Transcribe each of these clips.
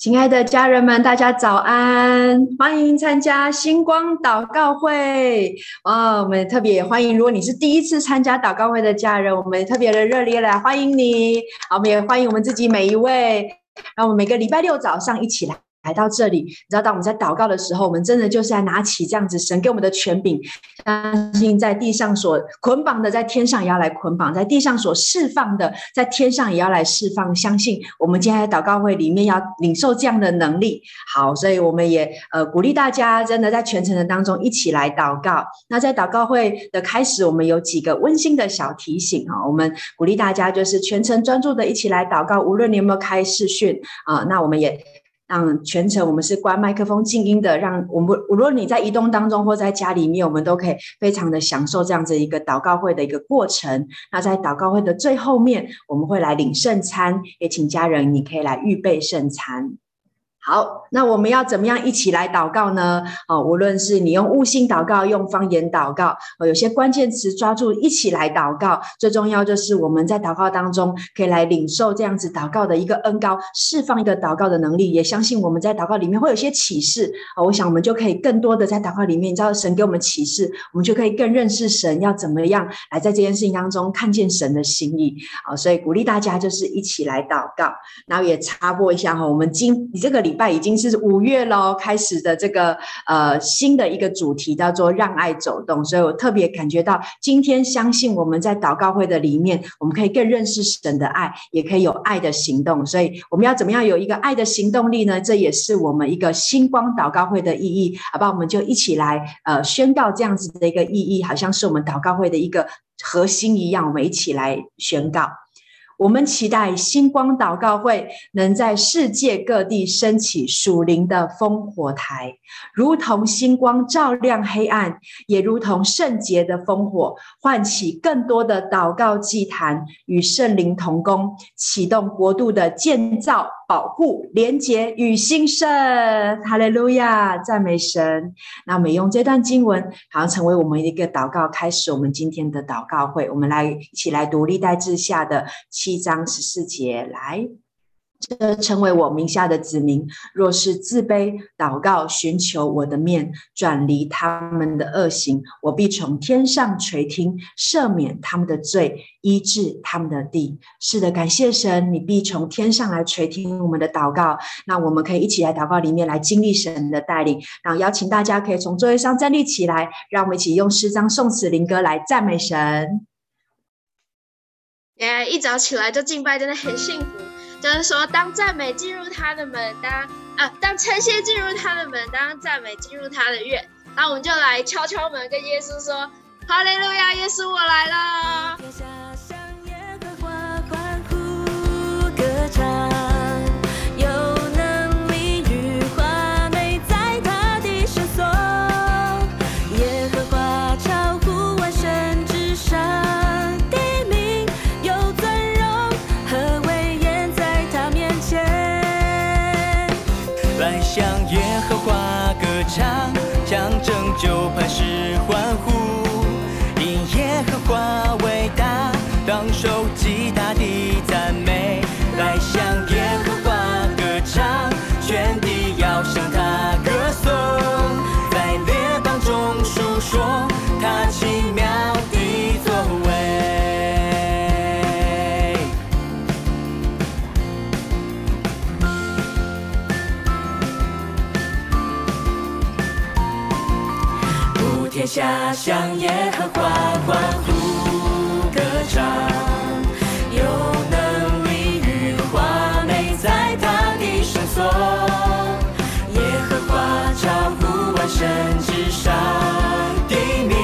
亲爱的家人们，大家早安！欢迎参加星光祷告会。哦，我们特别欢迎，如果你是第一次参加祷告会的家人，我们特别的热烈来欢迎你。好，我们也欢迎我们自己每一位。让我们每个礼拜六早上一起来。来到这里，你知道，当我们在祷告的时候，我们真的就是在拿起这样子神给我们的权柄，相信在地上所捆绑的，在天上也要来捆绑；在地上所释放的，在天上也要来释放。相信我们今天在祷告会里面要领受这样的能力。好，所以我们也呃鼓励大家，真的在全程的当中一起来祷告。那在祷告会的开始，我们有几个温馨的小提醒啊，我们鼓励大家就是全程专注的一起来祷告，无论你有没有开视讯啊，那我们也。让全程我们是关麦克风静音的，让我们无论你在移动当中或在家里面，我们都可以非常的享受这样子一个祷告会的一个过程。那在祷告会的最后面，我们会来领圣餐，也请家人你可以来预备圣餐。好，那我们要怎么样一起来祷告呢？哦，无论是你用悟性祷告，用方言祷告，有些关键词抓住一起来祷告。最重要就是我们在祷告当中可以来领受这样子祷告的一个恩膏，释放一个祷告的能力。也相信我们在祷告里面会有些启示。哦，我想我们就可以更多的在祷告里面，你知道神给我们启示，我们就可以更认识神要怎么样来在这件事情当中看见神的心意。好，所以鼓励大家就是一起来祷告。然后也插播一下哈，我们今你这个礼。拜已经是五月喽，开始的这个呃新的一个主题叫做让爱走动，所以我特别感觉到今天相信我们在祷告会的里面，我们可以更认识神的爱，也可以有爱的行动。所以我们要怎么样有一个爱的行动力呢？这也是我们一个星光祷告会的意义，好吧？我们就一起来呃宣告这样子的一个意义，好像是我们祷告会的一个核心一样，我们一起来宣告。我们期待星光祷告会能在世界各地升起属灵的烽火台，如同星光照亮黑暗，也如同圣洁的烽火唤起更多的祷告祭坛，与圣灵同工，启动国度的建造。保护、廉洁与兴盛，哈利路亚，赞美神。那我们用这段经文，好像成为我们一个祷告，开始我们今天的祷告会。我们来一起来读历代志下的七章十四节，来。这成为我名下的子民，若是自卑祷告，寻求我的面，转离他们的恶行，我必从天上垂听，赦免他们的罪，医治他们的地。是的，感谢神，你必从天上来垂听我们的祷告。那我们可以一起来祷告，里面来经历神的带领。然后邀请大家可以从座位上站立起来，让我们一起用诗章、颂词、灵歌来赞美神。耶！一早起来就敬拜，真的很幸福。就是说，当赞美进入他的门，当啊，当称谢进入他的门，当赞美进入他的院，那我们就来敲敲门，跟耶稣说：“哈利路亚，耶稣，我来了。”下向耶和华欢呼歌唱，有能力与华美在他的圣所，耶和华超乎万神之上，地名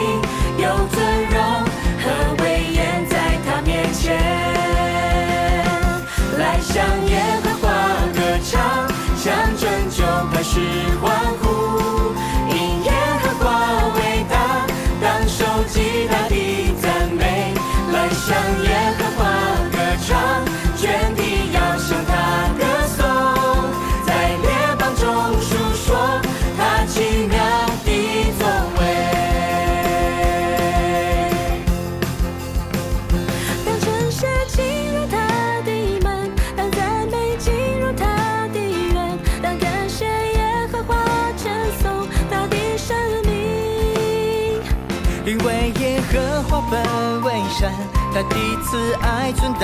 有尊荣和威严在他面前，来向耶和华歌唱，向拯救磐石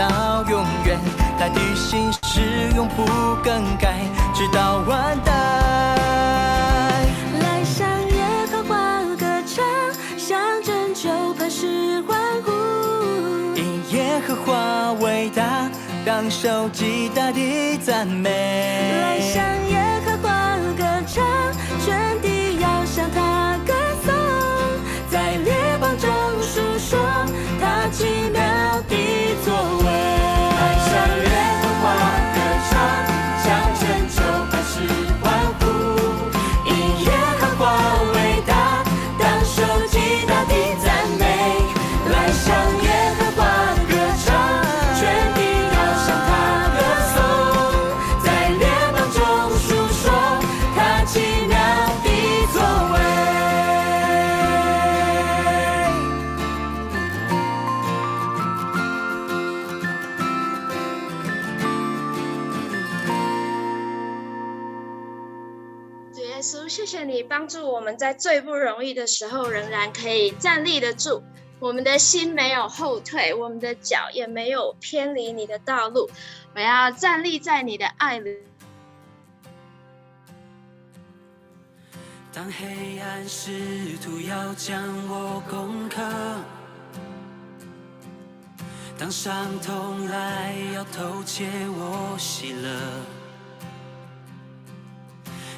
到永远，他的心是永不更改，直到万代。来向耶和华歌唱，向拯救磐石欢呼。因耶和华伟大，当受极大的赞美。来向耶和华歌唱，全地要向他歌颂，在列邦中述说他奇妙的你帮助我们在最不容易的时候，仍然可以站立得住。我们的心没有后退，我们的脚也没有偏离你的道路。我要站立在你的爱里。当黑暗试图要将我攻克，当伤痛来要偷窃我喜乐，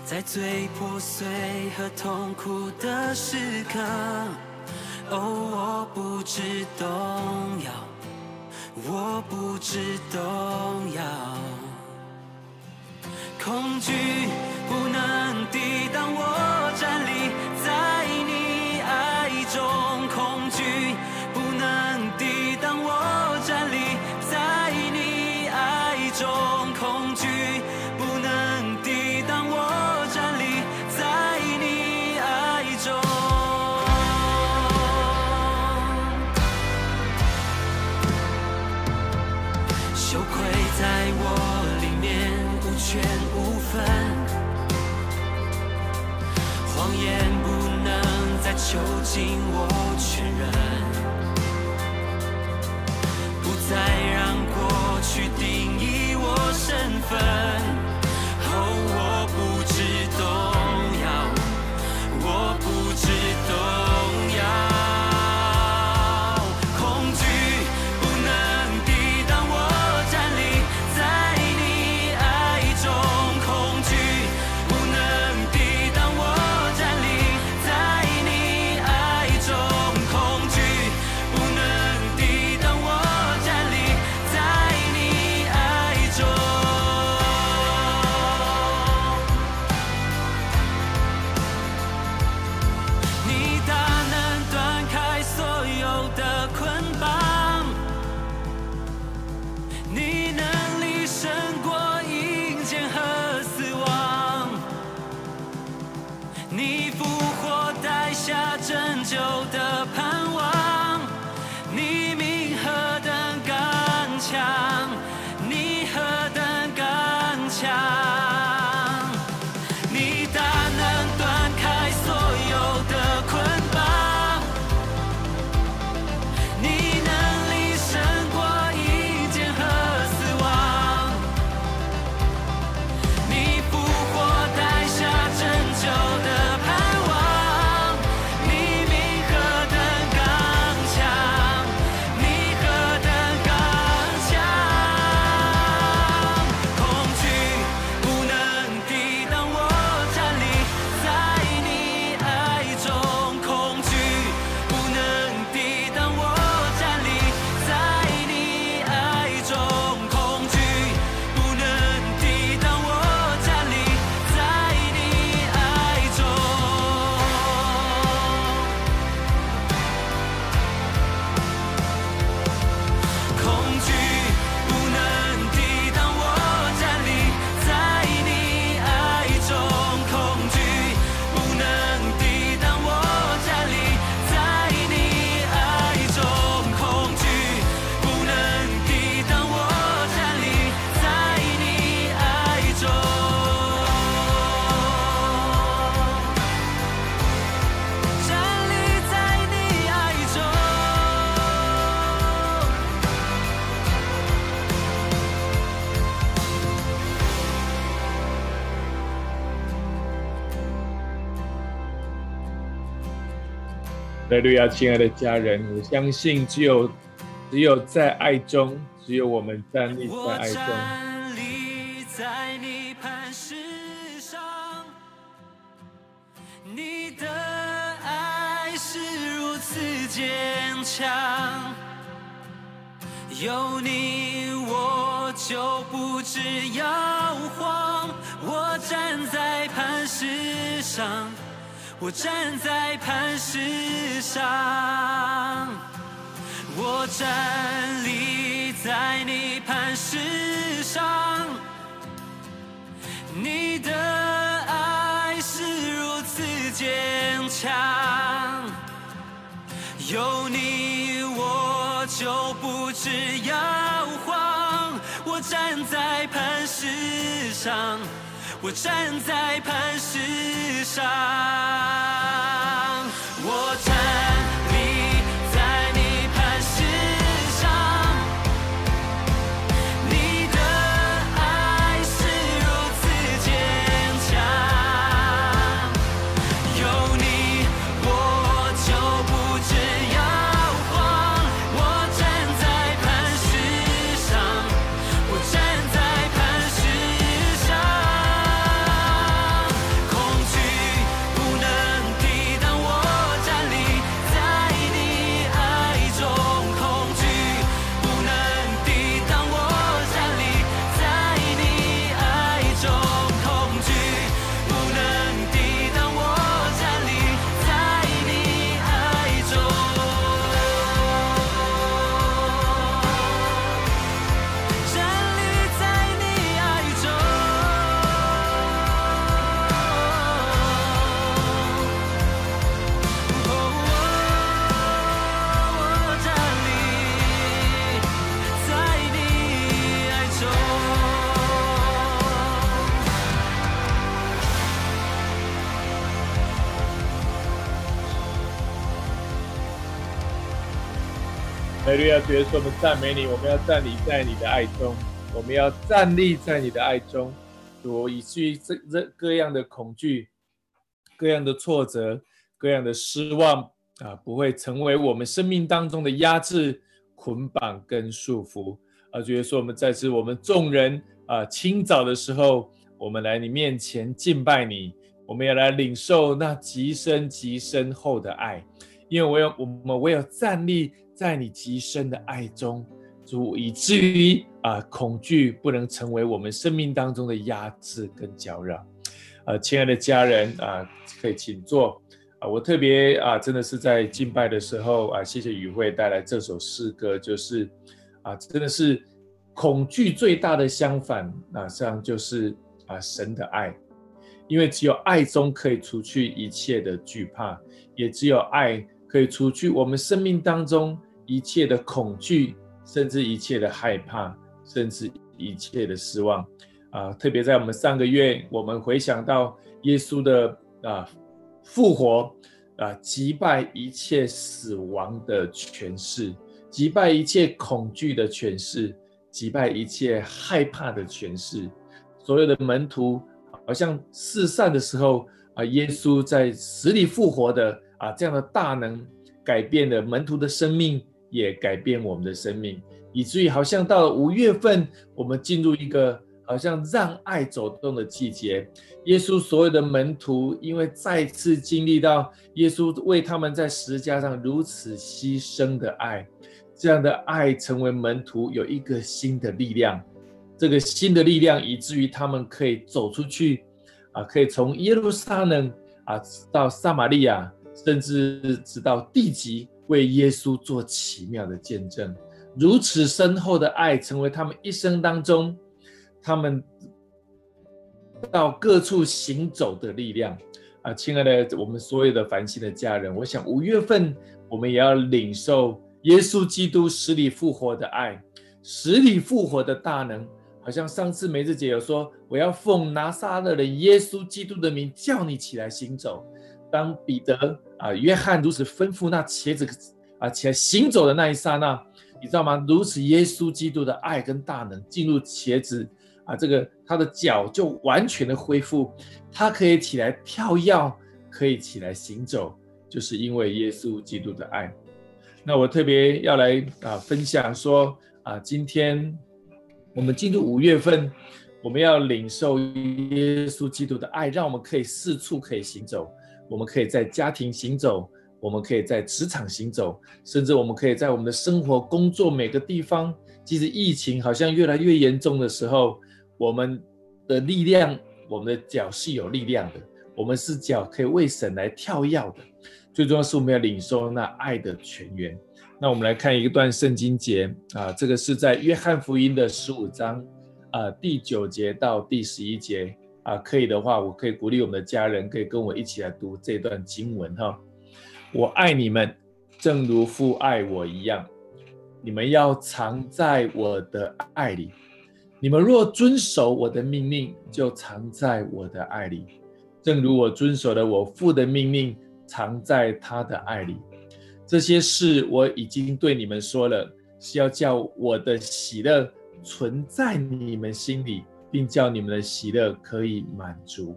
在最破碎和痛苦的时刻，哦，我不知动摇，我不知动摇。恐惧不能抵挡我站立囚禁我全然，不再让过去定义我身份。哈利路亚，亲爱的家人，我相信只有只有在爱中，只有我们站立在爱中。站立在你磐石上，你的爱是如此坚强，有你我就不知摇晃。我站在磐石上。我站在磐石上，我站立在你磐石上，你的爱是如此坚强，有你我就不致摇晃。我站在磐石上。我站在磐石上，哈利路亚，主耶稣，我们赞美你，我们要站立在你的爱中，我们要站立在你的爱中，主，以至于这这各样的恐惧、各样的挫折、各样的失望啊，不会成为我们生命当中的压制、捆绑跟束缚。啊，主耶稣，我们在此，我们众人啊，清早的时候，我们来你面前敬拜你，我们要来领受那极深极深厚的爱，因为我有我们唯有站立。在你极深的爱中，主，以至于啊，恐惧不能成为我们生命当中的压制跟搅扰。呃，亲爱的家人啊，可以请坐啊。我特别啊，真的是在敬拜的时候啊，谢谢宇慧带来这首诗歌，就是啊，真的是恐惧最大的相反，那这样就是啊，神的爱，因为只有爱中可以除去一切的惧怕，也只有爱。可以除去我们生命当中一切的恐惧，甚至一切的害怕，甚至一切的失望啊！特别在我们上个月，我们回想到耶稣的啊复活啊，击败一切死亡的权势，击败一切恐惧的权势，击败一切害怕的权势。所有的门徒好像四散的时候啊，耶稣在死里复活的。啊，这样的大能改变了门徒的生命，也改变我们的生命，以至于好像到了五月份，我们进入一个好像让爱走动的季节。耶稣所有的门徒，因为再次经历到耶稣为他们在十字架上如此牺牲的爱，这样的爱成为门徒有一个新的力量。这个新的力量，以至于他们可以走出去，啊，可以从耶路撒冷啊到撒玛利亚。甚至直到地极，为耶稣做奇妙的见证，如此深厚的爱成为他们一生当中，他们到各处行走的力量啊！亲爱的，我们所有的繁星的家人，我想五月份我们也要领受耶稣基督死里复活的爱，死里复活的大能。好像上次梅子姐有说，我要奉拿撒勒的耶稣基督的名，叫你起来行走。当彼得啊、约翰如此吩咐那茄子啊起来行走的那一刹那，你知道吗？如此耶稣基督的爱跟大能进入茄子啊，这个他的脚就完全的恢复，他可以起来跳跃，可以起来行走，就是因为耶稣基督的爱。那我特别要来啊分享说啊，今天我们进入五月份，我们要领受耶稣基督的爱，让我们可以四处可以行走，我们可以在家庭行走，我们可以在职场行走，甚至我们可以在我们的生活、工作每个地方。即使疫情好像越来越严重的时候，我们的力量，我们的脚是有力量的，我们是脚可以为神来跳跃的。最重要是我们要领受那爱的泉源。那我们来看一段圣经节啊，这个是在约翰福音的十五章啊第九节到第十一节啊，可以的话，我可以鼓励我们的家人可以跟我一起来读这段经文哈。我爱你们，正如父爱我一样，你们要藏在我的爱里。你们若遵守我的命令，就藏在我的爱里，正如我遵守了我父的命令。藏在他的爱里，这些事我已经对你们说了，是要叫我的喜乐存在你们心里，并叫你们的喜乐可以满足。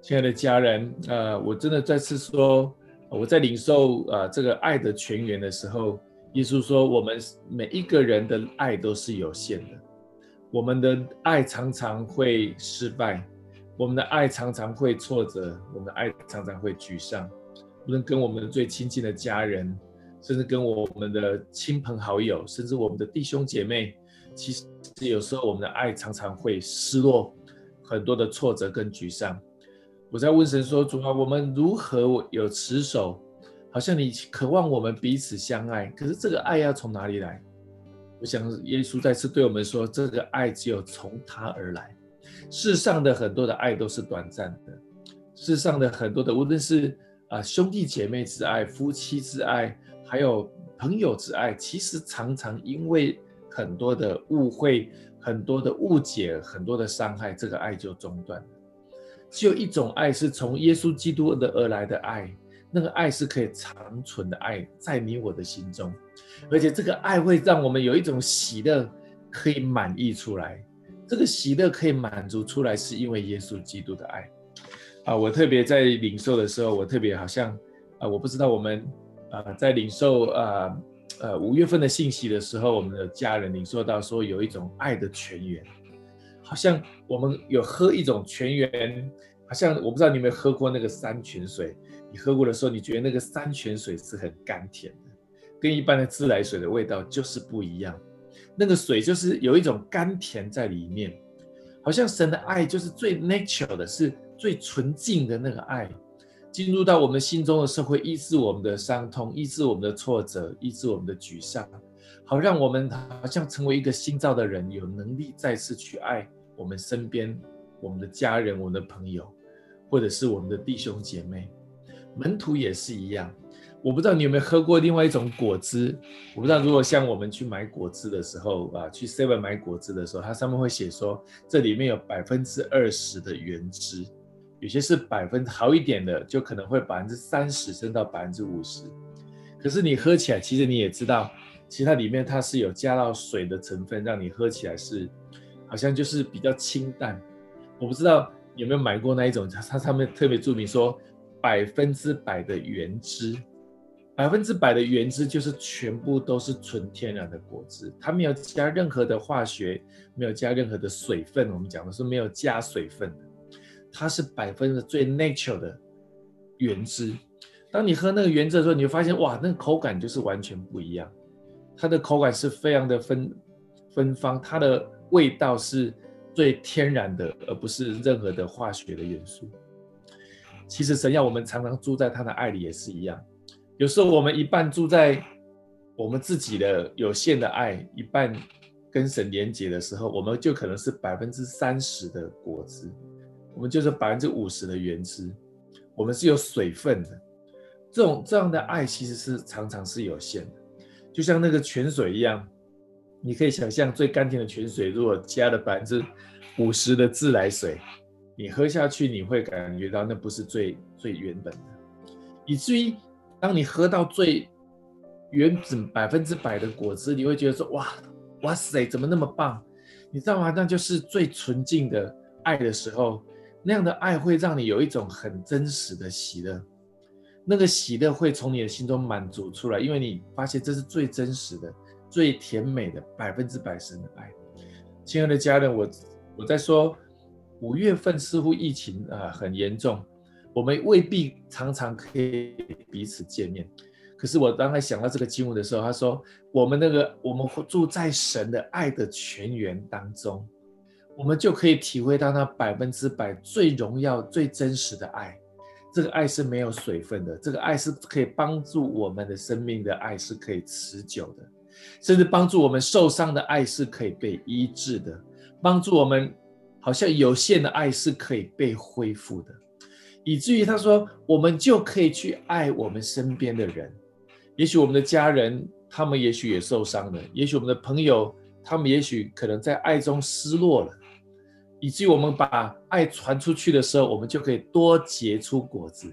亲爱的家人，呃，我真的再次说，我在领受呃这个爱的泉源的时候，耶稣说，我们每一个人的爱都是有限的，我们的爱常常会失败。我们的爱常常会挫折，我们的爱常常会沮丧。无论跟我们最亲近的家人，甚至跟我们的亲朋好友，甚至我们的弟兄姐妹，其实有时候我们的爱常常会失落，很多的挫折跟沮丧。我在问神说：“主啊，我们如何有持守？好像你渴望我们彼此相爱，可是这个爱要从哪里来？”我想耶稣再次对我们说：“这个爱只有从他而来。”世上的很多的爱都是短暂的，世上的很多的无论是啊兄弟姐妹之爱、夫妻之爱，还有朋友之爱，其实常常因为很多的误会、很多的误解、很多的伤害，这个爱就中断了。只有一种爱是从耶稣基督的而来的爱，那个爱是可以长存的爱，在你我的心中，而且这个爱会让我们有一种喜乐可以满溢出来。这个喜乐可以满足出来，是因为耶稣基督的爱啊！我特别在领受的时候，我特别好像啊，我不知道我们啊在领受啊呃五月份的信息的时候，我们的家人领受到说有一种爱的泉源，好像我们有喝一种泉源，好像我不知道你有没有喝过那个山泉水，你喝过的时候，你觉得那个山泉水是很甘甜的，跟一般的自来水的味道就是不一样。那个水就是有一种甘甜在里面，好像神的爱就是最 natural 的，是最纯净的那个爱，进入到我们心中的社，会医治我们的伤痛，医治我们的挫折，医治我们的沮丧，好让我们好像成为一个新造的人，有能力再次去爱我们身边我们的家人、我们的朋友，或者是我们的弟兄姐妹，门徒也是一样。我不知道你有没有喝过另外一种果汁？我不知道如果像我们去买果汁的时候啊，去 Seven 买果汁的时候，它上面会写说这里面有百分之二十的原汁，有些是百分好一点的，就可能会百分之三十升到百分之五十。可是你喝起来，其实你也知道，其实它里面它是有加到水的成分，让你喝起来是好像就是比较清淡。我不知道有没有买过那一种，它它上面特别注明说百分之百的原汁。百分之百的原汁就是全部都是纯天然的果汁，它没有加任何的化学，没有加任何的水分。我们讲的是没有加水分的，它是百分之最 natural 的原汁。当你喝那个原汁的时候，你会发现哇，那个口感就是完全不一样。它的口感是非常的芬芬芳，它的味道是最天然的，而不是任何的化学的元素。其实神要我们常常住在他的爱里也是一样。有时候我们一半住在我们自己的有限的爱，一半跟神连结的时候，我们就可能是百分之三十的果汁，我们就是百分之五十的原汁，我们是有水分的。这种这样的爱其实是常常是有限的，就像那个泉水一样，你可以想象最甘甜的泉水，如果加了百分之五十的自来水，你喝下去你会感觉到那不是最最原本的，以至于。当你喝到最原本百分之百的果汁，你会觉得说：“哇，哇塞，怎么那么棒？”你知道吗？那就是最纯净的爱的时候，那样的爱会让你有一种很真实的喜乐，那个喜乐会从你的心中满足出来，因为你发现这是最真实的、最甜美的百分之百神的爱。亲爱的家人，我我在说，五月份似乎疫情啊很严重，我们未必常常可以彼此见面。可是我刚才想到这个经文的时候，他说，我们那个我们住在神的爱的泉源当中，我们就可以体会到那百分之百最荣耀、最真实的爱。这个爱是没有水分的，这个爱是可以帮助我们的生命的爱是可以持久的，甚至帮助我们受伤的爱是可以被医治的，帮助我们好像有限的爱是可以被恢复的，以至于他说，我们就可以去爱我们身边的人，也许我们的家人，他们也许也受伤了，也许我们的朋友，他们也许可能在爱中失落了。以及我们把爱传出去的时候，我们就可以多结出果子，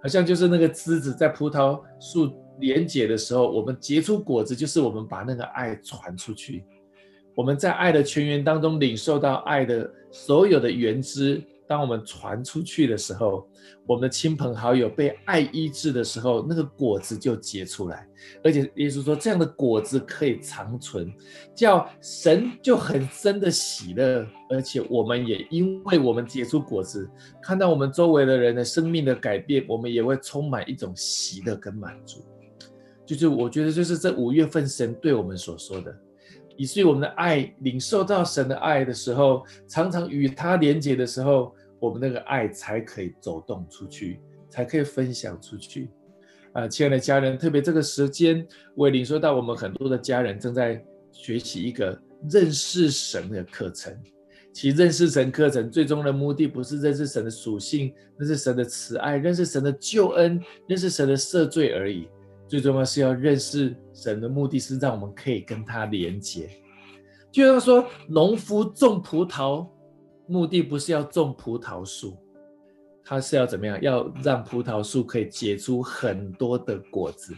好像就是那个枝子在葡萄树连结的时候，我们结出果子，就是我们把那个爱传出去。我们在爱的泉源当中领受到爱的所有的原汁。当我们传出去的时候，我们的亲朋好友被爱医治的时候，那个果子就结出来。而且耶稣说，这样的果子可以长存，叫神就很深的喜乐。而且我们也因为我们结出果子，看到我们周围的人的生命的改变，我们也会充满一种喜乐跟满足。就是我觉得，就是这五月份神对我们所说的。以至于我们的爱领受到神的爱的时候，常常与他连接的时候，我们那个爱才可以走动出去，才可以分享出去。啊，亲爱的家人，特别这个时间，我也领受到我们很多的家人正在学习一个认识神的课程。其实认识神课程最终的目的不是认识神的属性，认识神的慈爱，认识神的救恩，认识神的赦罪而已。最重要是要认识神的目的是让我们可以跟他连结。就像说，农夫种葡萄，目的不是要种葡萄树，他是要怎么样？要让葡萄树可以结出很多的果子。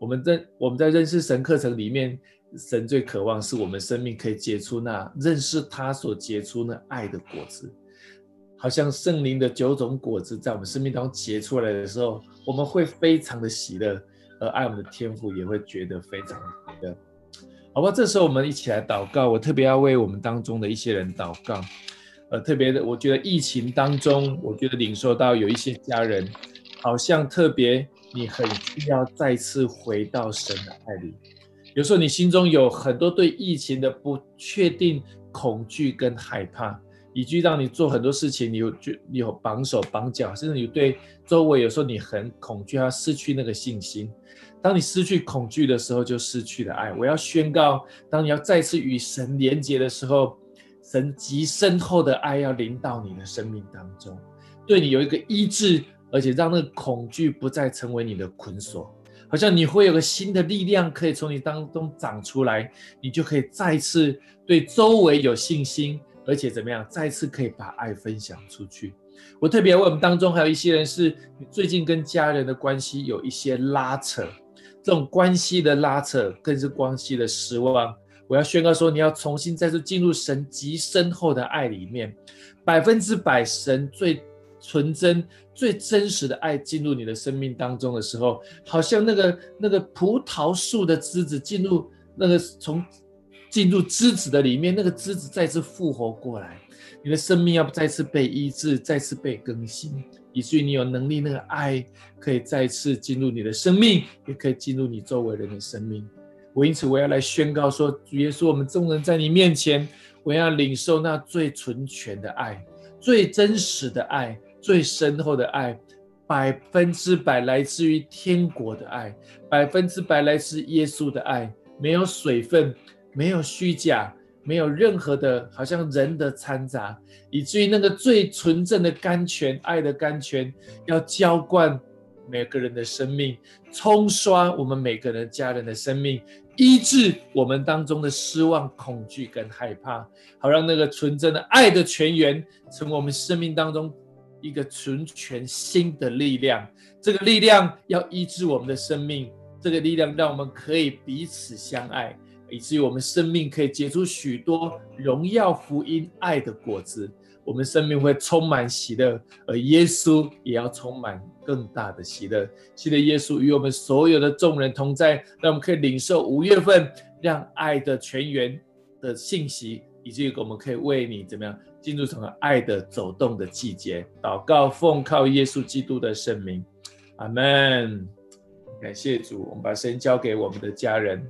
我们在我们在认识神课程里面，神最渴望是我们生命可以结出那认识他所结出那爱的果子，好像圣灵的九种果子在我们生命当中结出来的时候，我们会非常的喜乐。而爱我们的天父也会觉得非常的，好吧？这时候我们一起来祷告。我特别要为我们当中的一些人祷告。呃，特别的，我觉得疫情当中，我觉得领受到有一些家人，好像特别你很需要再次回到神的爱里。有时候你心中有很多对疫情的不确定、恐惧跟害怕。以及让你做很多事情，你有就你有绑手绑脚，甚至你对周围有时候你很恐惧，要失去那个信心。当你失去恐惧的时候，就失去了爱。我要宣告，当你要再次与神连接的时候，神极深厚的爱要临到你的生命当中，对你有一个医治，而且让那个恐惧不再成为你的捆锁，好像你会有个新的力量可以从你当中长出来，你就可以再次对周围有信心。而且怎么样，再次可以把爱分享出去。我特别为我们当中还有一些人是最近跟家人的关系有一些拉扯，这种关系的拉扯更是关系的失望。我要宣告说，你要重新再次进入神极深厚的爱里面，百分之百神最纯真、最真实的爱进入你的生命当中的时候，好像那个那个葡萄树的枝子进入那个从。进入枝子的里面，那个枝子再次复活过来，你的生命要再次被医治，再次被更新，以至于你有能力，那个爱可以再次进入你的生命，也可以进入你周围人的生命。我因此我要来宣告说，主耶稣，我们众人在你面前，我要领受那最纯全的爱，最真实的爱，最深厚的爱，百分之百来自于天国的爱，百分之百来自耶稣的爱，没有水分。没有虚假，没有任何的，好像人的掺杂，以至于那个最纯正的甘泉，爱的甘泉，要浇灌每个人的生命，冲刷我们每个人家人的生命，医治我们当中的失望、恐惧跟害怕，好让那个纯真的爱的泉源，成为我们生命当中一个纯全新的力量。这个力量要医治我们的生命，这个力量让我们可以彼此相爱。以至于我们生命可以结出许多荣耀福音爱的果子。我们生命会充满喜乐，而耶稣也要充满更大的喜乐。谢谢耶稣与我们所有的众人同在，让我们可以领受五月份让爱的全员的信息，以及我们可以为你怎么样进入成为爱的走动的季节。祷告，奉靠耶稣基督的圣名，阿门。感谢主，我们把神交给我们的家人。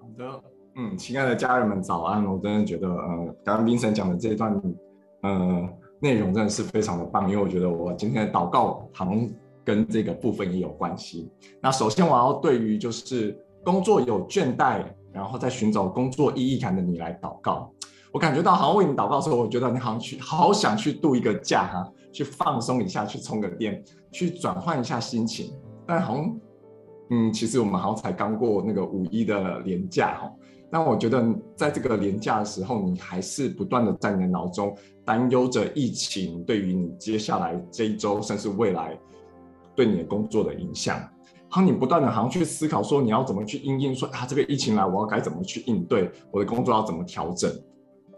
好的。嗯，亲爱的家人们，早安！我真的觉得，呃，刚刚 Vincent 讲的这一段，呃，内容真的是非常的棒，因为我觉得我今天的祷告好像跟这个部分也有关系。那首先我要对于就是工作有倦怠，然后在寻找工作意义感的你来祷告。我感觉到好像为你祷告的时候，我觉得你好像去好想去度一个假哈，去放松一下，去充个电，去转换一下心情。但好像，嗯，其实我们好像才刚过那个五一的连假哈。但我觉得，在这个连假的时候，你还是不断的在你的脑中担忧着疫情对于你接下来这一周，甚至未来对你的工作的影响。好，你不断的好像去思考说，你要怎么去应应，说啊，这个疫情来，我要该怎么去应对，我的工作要怎么调整。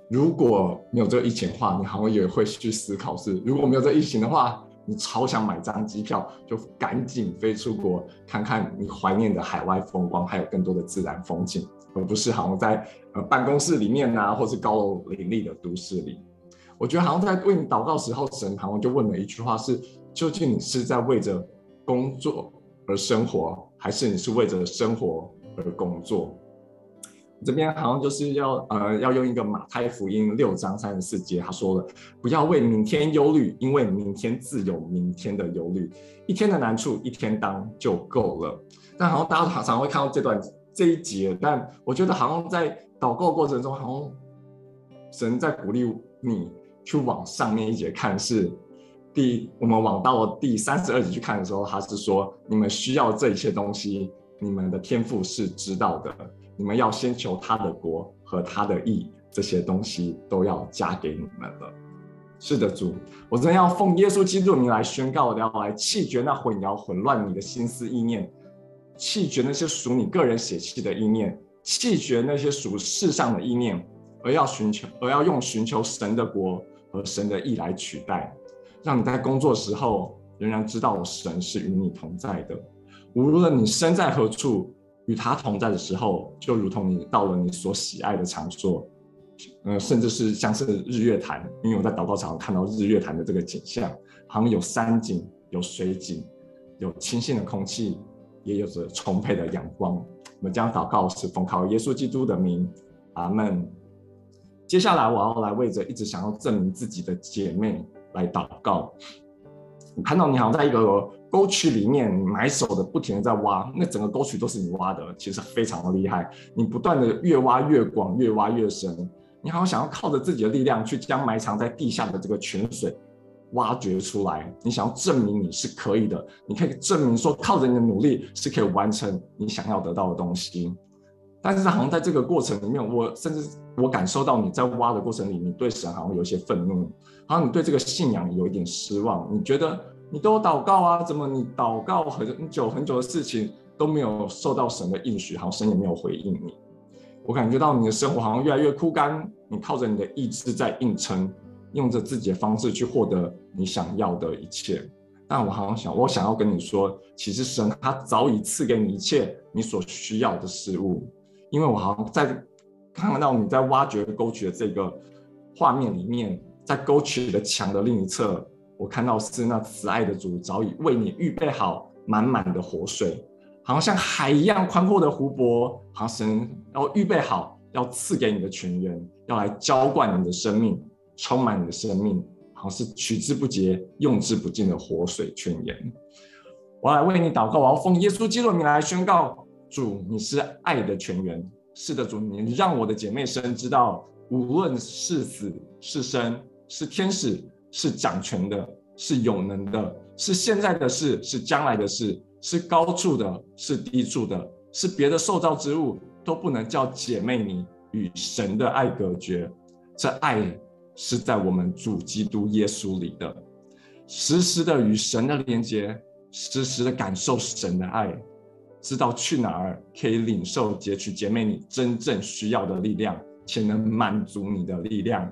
如果没有这个疫情的话，你好像也会去思考是，如果没有这个疫情的话，你超想买张机票，就赶紧飞出国，看看你怀念的海外风光，还有更多的自然风景。而不是好像在呃办公室里面啊，或是高楼林立的都市里，我觉得好像在为你祷告时候，神好像就问了一句话是：究竟你是在为着工作而生活，还是你是为着生活而工作？这边好像就是要呃要用一个马太福音六章三十四节，他说了：不要为明天忧虑，因为明天自有明天的忧虑，一天的难处一天当就够了。但好像大家常常会看到这段。这一节，但我觉得好像在祷告过程中，好像神在鼓励你去往上面一节看，是第我们往到第三十二节去看的时候，他是说你们需要这一切东西，你们的天赋是知道的，你们要先求他的国和他的义，这些东西都要加给你们了。是的，主，我真要奉耶稣基督名来宣告，要来弃绝那混淆混乱你的心思意念。弃绝那些属你个人血气的意念，弃绝那些属世上的意念，而要寻求，而要用寻求神的国和神的意来取代，让你在工作时候仍然知道神是与你同在的。无论你身在何处，与他同在的时候，就如同你到了你所喜爱的场所，呃，甚至是像是日月潭，因为我在祷告场看到日月潭的这个景象，好像有山景、有水景、有清新的空气。也有着充沛的阳光。我们将祷告是奉靠耶稣基督的名，阿门。接下来我要来为着一直想要证明自己的姐妹来祷告。我看到你好像在一个沟渠里面，埋手的不停的在挖，那整个沟渠都是你挖的，其实非常的厉害。你不断的越挖越广，越挖越深。你好像想要靠着自己的力量去将埋藏在地下的这个泉水。挖掘出来，你想要证明你是可以的，你可以证明说靠着你的努力是可以完成你想要得到的东西。但是好像在这个过程里面，我甚至我感受到你在挖的过程里，你对神好像有一些愤怒，好像你对这个信仰有一点失望。你觉得你都祷告啊，怎么你祷告很久很久的事情都没有受到神的应许，好像神也没有回应你。我感觉到你的生活好像越来越枯干，你靠着你的意志在硬撑。用着自己的方式去获得你想要的一切，但我好像想，我想要跟你说，其实神他早已赐给你一切你所需要的事物，因为我好像在看到你在挖掘沟渠的这个画面里面，在沟渠的墙的另一侧，我看到是那慈爱的主早已为你预备好满满的活水，好像像海一样宽阔的湖泊，好像神要预备好要赐给你的泉源，要来浇灌你的生命。充满你的生命，好像是取之不竭、用之不尽的活水泉源。我来为你祷告，我要奉耶稣基督的名来宣告：主，你是爱的泉源。是的，主，你让我的姐妹深知道，无论是死是生，是天使，是掌权的，是有能的，是现在的事，是将来的事，是高处的，是低处的，是别的受造之物，都不能叫姐妹你与神的爱隔绝。这爱。是在我们主基督耶稣里的，时时的与神的连接，时时的感受神的爱，知道去哪儿可以领受截取姐妹你真正需要的力量，且能满足你的力量。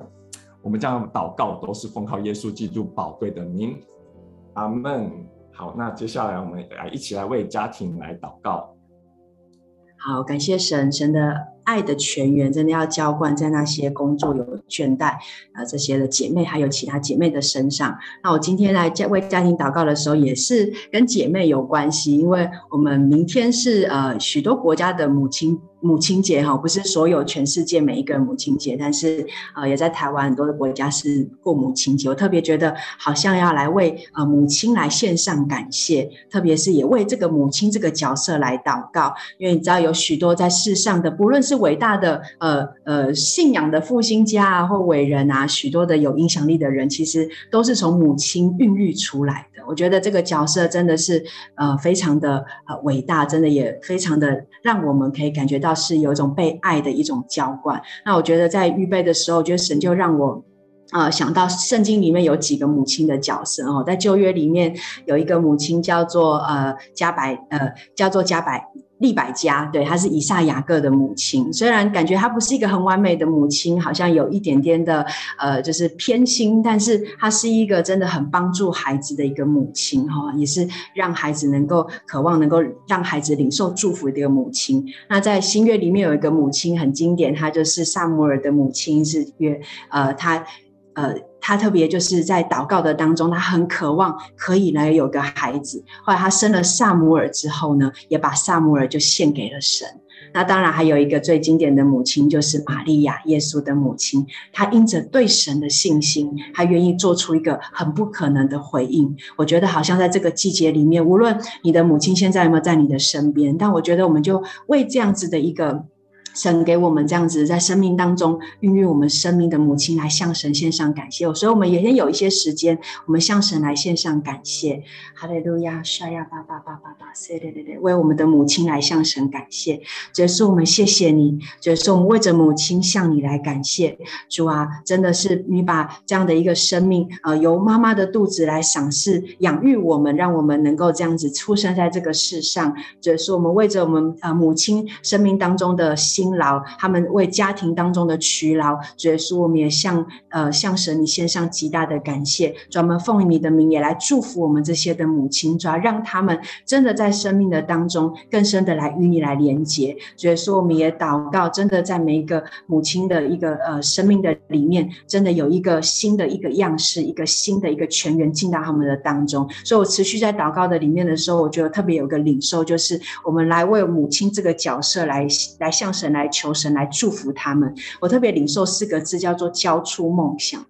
我们这样祷告都是奉靠耶稣基督宝贵的名，阿门。好，那接下来我们来一起来为家庭来祷告。好，感谢神，神的。爱的泉源真的要浇灌在那些工作有倦怠啊这些的姐妹，还有其他姐妹的身上。那我今天来家为家庭祷告的时候，也是跟姐妹有关系，因为我们明天是呃许多国家的母亲母亲节哈，不是所有全世界每一个人母亲节，但是呃也在台湾很多的国家是过母亲节。我特别觉得好像要来为呃母亲来献上感谢，特别是也为这个母亲这个角色来祷告，因为你知道有许多在世上的不论是。是伟大的呃呃信仰的复兴家啊，或伟人啊，许多的有影响力的人，其实都是从母亲孕育出来的。我觉得这个角色真的是呃非常的呃伟大，真的也非常的让我们可以感觉到是有一种被爱的一种浇灌。那我觉得在预备的时候，我觉得神就让我呃想到圣经里面有几个母亲的角色哦，在旧约里面有一个母亲叫做呃加百呃叫做加百。利百加，对，她是以撒雅各的母亲。虽然感觉她不是一个很完美的母亲，好像有一点点的呃，就是偏心，但是她是一个真的很帮助孩子的一个母亲哈，也是让孩子能够渴望能够让孩子领受祝福的一个母亲。那在新约里面有一个母亲很经典，她就是撒母耳的母亲，是约呃，她呃。他特别就是在祷告的当中，他很渴望可以来有个孩子。后来他生了撒母耳之后呢，也把撒母耳就献给了神。那当然还有一个最经典的母亲，就是玛利亚，耶稣的母亲。她因着对神的信心，她愿意做出一个很不可能的回应。我觉得好像在这个季节里面，无论你的母亲现在有没有在你的身边，但我觉得我们就为这样子的一个。神给我们这样子在生命当中孕育我们生命的母亲来向神献上感谢，所以我们也先有一些时间，我们向神来献上感谢。哈利路亚，沙呀巴巴巴巴，塞嘞嘞嘞，为我们的母亲来向神感谢。主耶稣，我们谢谢你。主耶稣，我们为着母亲向你来感谢。主啊，真的是你把这样的一个生命，呃，由妈妈的肚子来赏赐养育我们，让我们能够这样子出生在这个世上。主耶稣，我们为着我们呃母亲生命当中的辛劳，他们为家庭当中的劬劳，主耶稣，我们也向呃向神你献上极大的感谢，专门奉你的名也来祝福我们这些的母亲，主要让他们真的在在生命的当中更深的来与你来连接。所以说，我们也祷告，真的在每一个母亲的一个呃生命的里面，真的有一个新的一个样式，一个新的一个全员进到他们的当中。所以我持续在祷告的里面的时候，我觉得特别有个领受，就是我们来为母亲这个角色来来向神。来求神来祝福他们，我特别领受四个字，叫做交出梦想。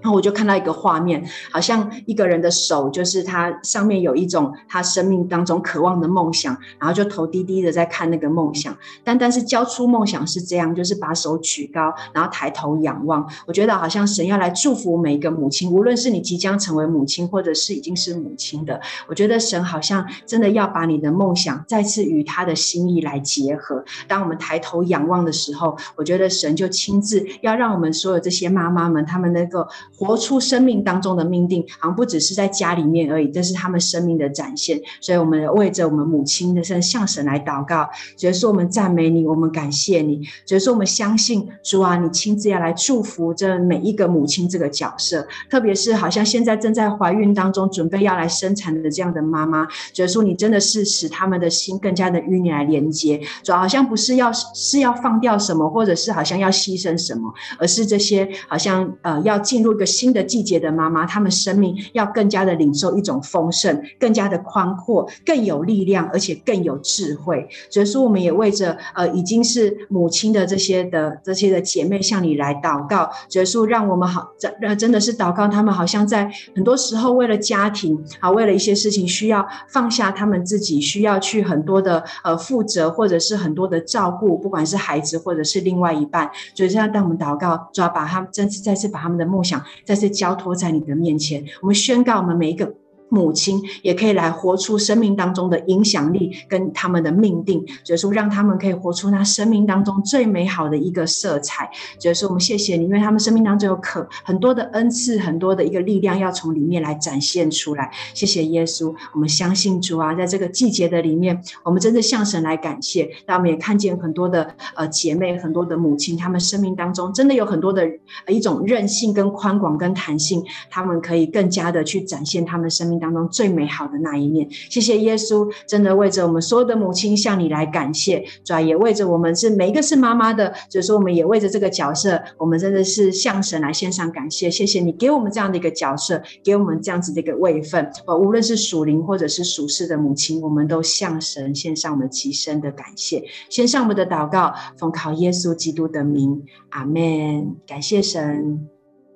然后我就看到一个画面，好像一个人的手，就是他上面有一种他生命当中渴望的梦想，然后就头低低的在看那个梦想。但但是交出梦想是这样，就是把手举高，然后抬头仰望。我觉得好像神要来祝福每一个母亲，无论是你即将成为母亲，或者是已经是母亲的。我觉得神好像真的要把你的梦想再次与他的心意来结合。当我们抬头仰望的时候，我觉得神就亲自要让我们所有这些妈妈们，他们能够。活出生命当中的命定，好像不只是在家里面而已，这是他们生命的展现。所以，我们为着我们母亲的身向神来祷告，所以说我们赞美你，我们感谢你。所以说我们相信主啊，你亲自要来祝福这每一个母亲这个角色，特别是好像现在正在怀孕当中，准备要来生产的这样的妈妈。所以说你真的是使他们的心更加的与你来连接，主要好像不是要是要放掉什么，或者是好像要牺牲什么，而是这些好像呃要进入一个。新的季节的妈妈，她们生命要更加的领受一种丰盛，更加的宽阔，更有力量，而且更有智慧。所以说，我们也为着呃已经是母亲的这些的这些的姐妹向你来祷告。所以说，让我们好真真的是祷告，他们好像在很多时候为了家庭，好为了一些事情需要放下他们自己，需要去很多的呃负责，或者是很多的照顾，不管是孩子或者是另外一半。所以，这样当我们祷告，主要把他们再次再次把他们的梦想。再次交托在你的面前，我们宣告：我们每一个母亲也可以来活出生命当中的影响力跟他们的命定，就是说让他们可以活出那生命当中最美好的一个色彩。所以说我们谢谢你，因为他们生命当中有可很多的恩赐，很多的一个力量要从里面来展现出来。谢谢耶稣，我们相信主啊，在这个季节的里面，我们真的向神来感谢。那我们也看见很多的呃姐妹，很多的母亲，他们生命当中真的有很多的一种韧性跟宽广跟弹性，他们可以更加的去展现他们生命。当中最美好的那一面，谢谢耶稣，真的为着我们所有的母亲向你来感谢，主要也为着我们是每一个是妈妈的，所以说我们也为着这个角色，我们真的是向神来献上感谢，谢谢你给我们这样的一个角色，给我们这样子的一个位分，呃，无论是属灵或者是属世的母亲，我们都向神献上我们极深的感谢，献上我们的祷告，奉靠耶稣基督的名，阿门，感谢神。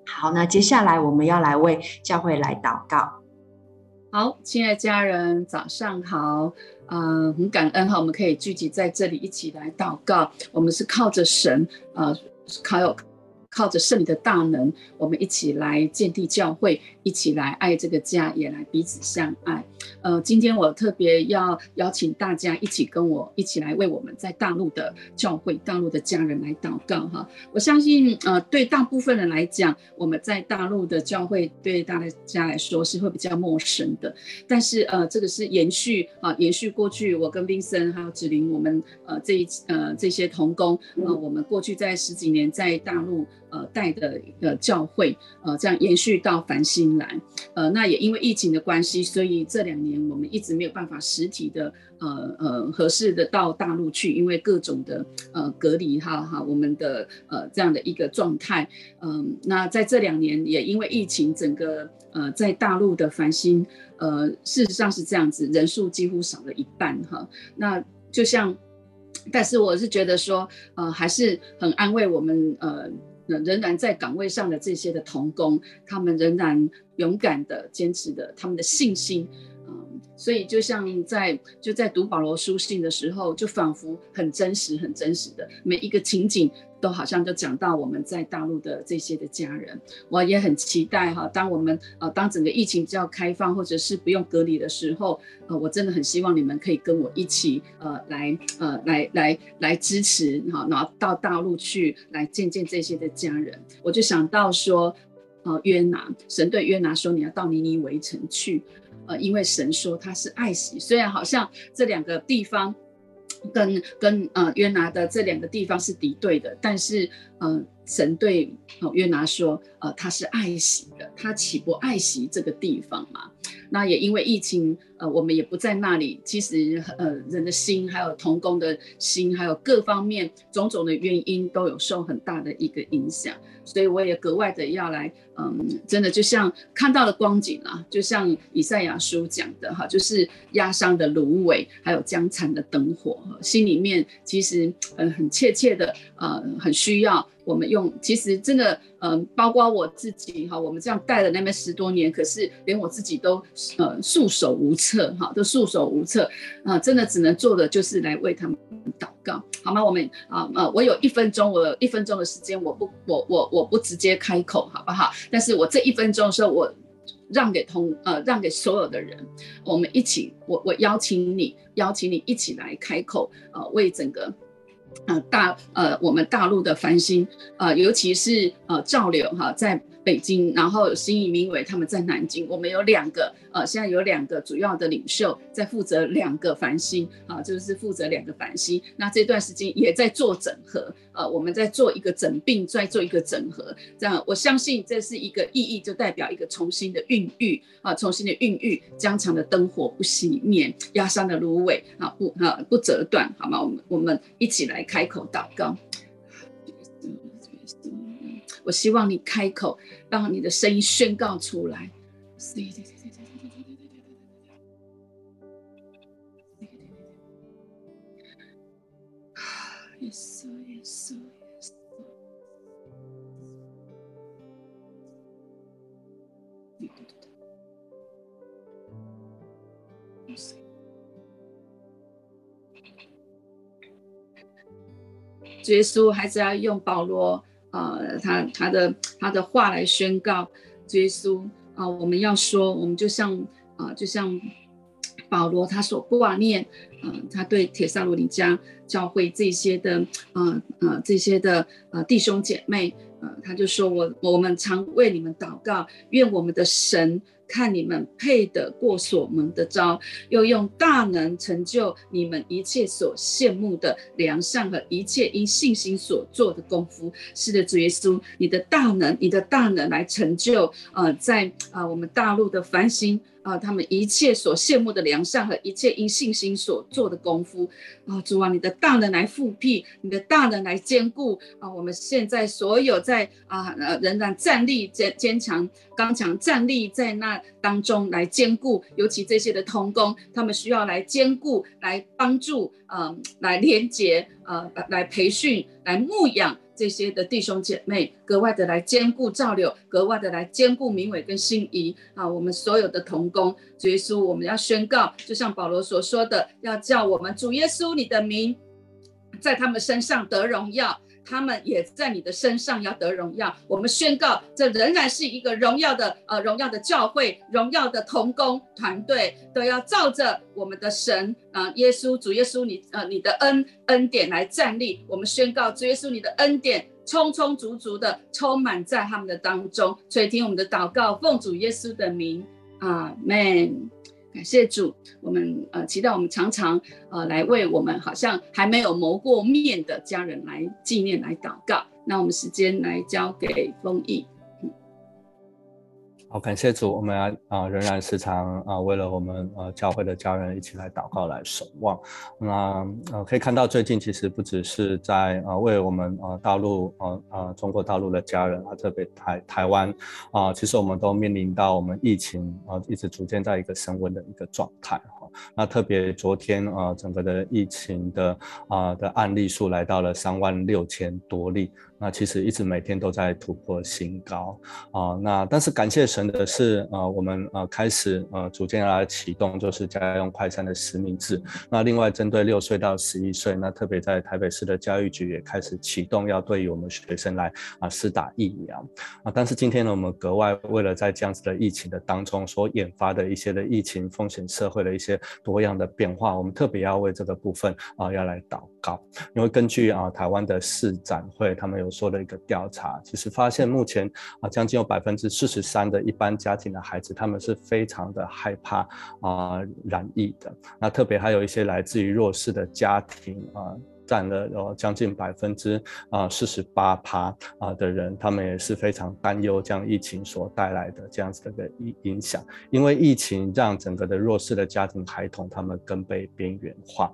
好，那接下来我们要来为教会来祷告。好，亲爱的家人，早上好。嗯、很感恩哈，我们可以聚集在这里一起来祷告。我们是靠着神，呃，靠有。靠着圣灵的大能，我们一起来建立教会，一起来爱这个家，也来彼此相爱。呃，今天我特别要邀请大家一起跟我一起来为我们在大陆的教会、大陆的家人来祷告哈。我相信，呃，对大部分人来讲，我们在大陆的教会对大家来说是会比较陌生的。但是，呃，这个是延续啊，延续过去我跟冰森还有子玲我们呃这一呃这些同工，呃，我们过去在十几年在大陆。呃，带的呃教会，呃，这样延续到繁星来，呃，那也因为疫情的关系，所以这两年我们一直没有办法实体的，呃呃，合适的到大陆去，因为各种的呃隔离哈哈，我们的呃这样的一个状态，嗯、那在这两年也因为疫情，整个呃在大陆的繁星，呃，事实上是这样子，人数几乎少了一半哈，那就像，但是我是觉得说，呃，还是很安慰我们，呃。仍然在岗位上的这些的童工，他们仍然勇敢的坚持着他们的信心，所以就像在就在读保罗书信的时候，就仿佛很真实、很真实的每一个情景。都好像就讲到我们在大陆的这些的家人，我也很期待哈。当我们呃，当整个疫情比较开放或者是不用隔离的时候，呃，我真的很希望你们可以跟我一起呃来呃来来来支持哈，然后到大陆去来见见这些的家人。我就想到说，呃，约拿，神对约拿说，你要到尼尼围城去，因为神说他是爱惜，虽然好像这两个地方。跟跟呃约拿的这两个地方是敌对的，但是呃神对呃约拿说，呃他是爱惜的，他岂不爱惜这个地方嘛？那也因为疫情，呃我们也不在那里，其实呃人的心还有同工的心，还有各方面种种的原因都有受很大的一个影响。所以我也格外的要来，嗯，真的就像看到了光景啊，就像以赛亚书讲的哈，就是压伤的芦苇，还有将残的灯火，心里面其实嗯很切切的，呃，很需要。我们用其实真的，嗯、呃，包括我自己哈，我们这样带了那边十多年，可是连我自己都呃束手无策策哈，都束手无策啊、真的只能做的就是来为他们祷告，好吗？我们啊呃，我有一分钟，我有一分钟的时间，我不我我我不直接开口，好不好？但是我这一分钟的时候，我让给同呃让给所有的人，我们一起，我我邀请你，邀请你一起来开口、呃，为整个。呃，大呃，我们大陆的繁星，呃，尤其是呃，赵柳哈，在北京，然后新义明伟他们在南京，我们有两个。呃，现在有两个主要的领袖在负责两个繁星啊，就是负责两个繁星。那这段时间也在做整合，呃，我们在做一个整并，再做一个整合。这样，我相信这是一个意义，就代表一个重新的孕育啊，重新的孕育，将残的灯火不熄灭，压伤的芦苇啊不啊不折断，好吗？我们我们一起来开口祷告。我希望你开口，让你的声音宣告出来。耶稣还是要用保罗，呃，他他的他的话来宣告，耶稣啊，我们要说，我们就像啊，就像保罗他所挂念，嗯、呃，他对铁萨罗尼迦教会这些的，呃呃这些的呃弟兄姐妹，呃，他就说我我们常为你们祷告，愿我们的神。看你们配得过所蒙的招，又用大能成就你们一切所羡慕的良善和一切因信心所做的功夫。是的，主耶稣，你的大能，你的大能来成就，呃，在啊、呃、我们大陆的繁星。啊，他们一切所羡慕的良善和一切因信心所做的功夫，啊，主啊，你的大能来复辟，你的大能来坚固啊，我们现在所有在啊呃仍然站立坚坚强刚强站立在那当中来坚固，尤其这些的童工，他们需要来坚固，来帮助，嗯、来连接，呃，来培训，来牧养。这些的弟兄姐妹格外的来坚固造流，格外的来兼顾明伟跟心怡啊！我们所有的同工，主耶稣，我们要宣告，就像保罗所说的，要叫我们主耶稣你的名在他们身上得荣耀。他们也在你的身上要得荣耀。我们宣告，这仍然是一个荣耀的呃荣耀的教会，荣耀的同工团队，都要照着我们的神啊、呃，耶稣主耶稣你呃你的恩恩典来站立。我们宣告，主耶稣你的恩典充充足足的充满在他们的当中。垂听我们的祷告，奉主耶稣的名，阿门。感谢主，我们呃期待我们常常呃来为我们好像还没有谋过面的家人来纪念来祷告。那我们时间来交给丰毅。好，感谢主，我们啊、仍然时常啊、为了我们呃教会的家人一起来祷告来守望。那呃可以看到最近其实不只是在呃为我们呃大陆呃呃中国大陆的家人啊，特别台台湾啊、其实我们都面临到我们疫情啊、一直逐渐在一个升温的一个状态。那特别昨天啊、呃、整个的疫情的啊、的案例数来到了三万六千多例。那其实一直每天都在突破新高啊，那但是感谢神的是，呃，我们呃开始呃逐渐来启动，就是家用快餐的实名制。那另外针对六岁到十一岁，那特别在台北市的教育局也开始启动，要对于我们学生来啊施打疫苗啊。但是今天呢，我们格外为了在这样子的疫情的当中所引发的一些的疫情风险，社会的一些多样的变化，我们特别要为这个部分啊要来祷告，因为根据啊台湾的市展会，他们有。做了一个调查，其实发现目前啊，将近有百分之四十三的一般家庭的孩子，他们是非常的害怕啊染疫的。那特别还有一些来自于弱势的家庭啊，占了有将近百分之啊四十八趴啊的人，他们也是非常担忧这样疫情所带来的这样子的一个影影响，因为疫情让整个的弱势的家庭孩童他们更被边缘化。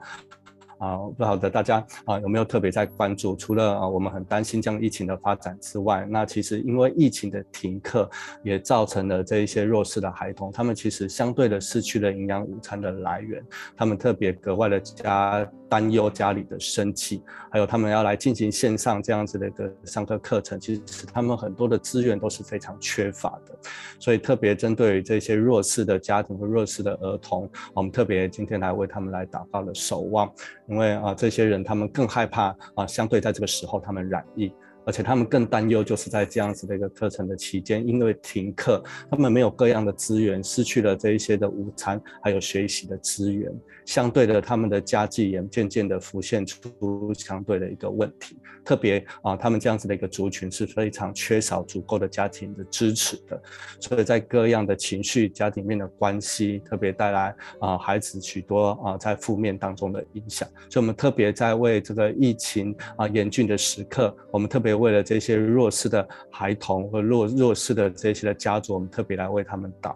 啊，不晓得大家啊有没有特别在关注？除了啊我们很担心这样疫情的发展之外，那其实因为疫情的停课，也造成了这一些弱势的孩童，他们其实相对的失去了营养午餐的来源，他们特别格外的加担忧家里的生计，还有他们要来进行线上这样子的一个上课课程，其实他们很多的资源都是非常缺乏的，所以特别针对于这些弱势的家庭和弱势的儿童，我们特别今天来为他们来打造了守望。因为啊，这些人他们更害怕啊，相对在这个时候他们染疫，而且他们更担忧，就是在这样子的一个课程的期间，因为停课，他们没有各样的资源，失去了这一些的午餐，还有学习的资源。相对的，他们的家计也渐渐的浮现出相对的一个问题，特别啊，他们这样子的一个族群是非常缺少足够的家庭的支持的，所以在各样的情绪、家庭面的关系，特别带来啊孩子许多啊在负面当中的影响。所以，我们特别在为这个疫情啊严峻的时刻，我们特别为了这些弱势的孩童和弱弱势的这些的家族，我们特别来为他们祷。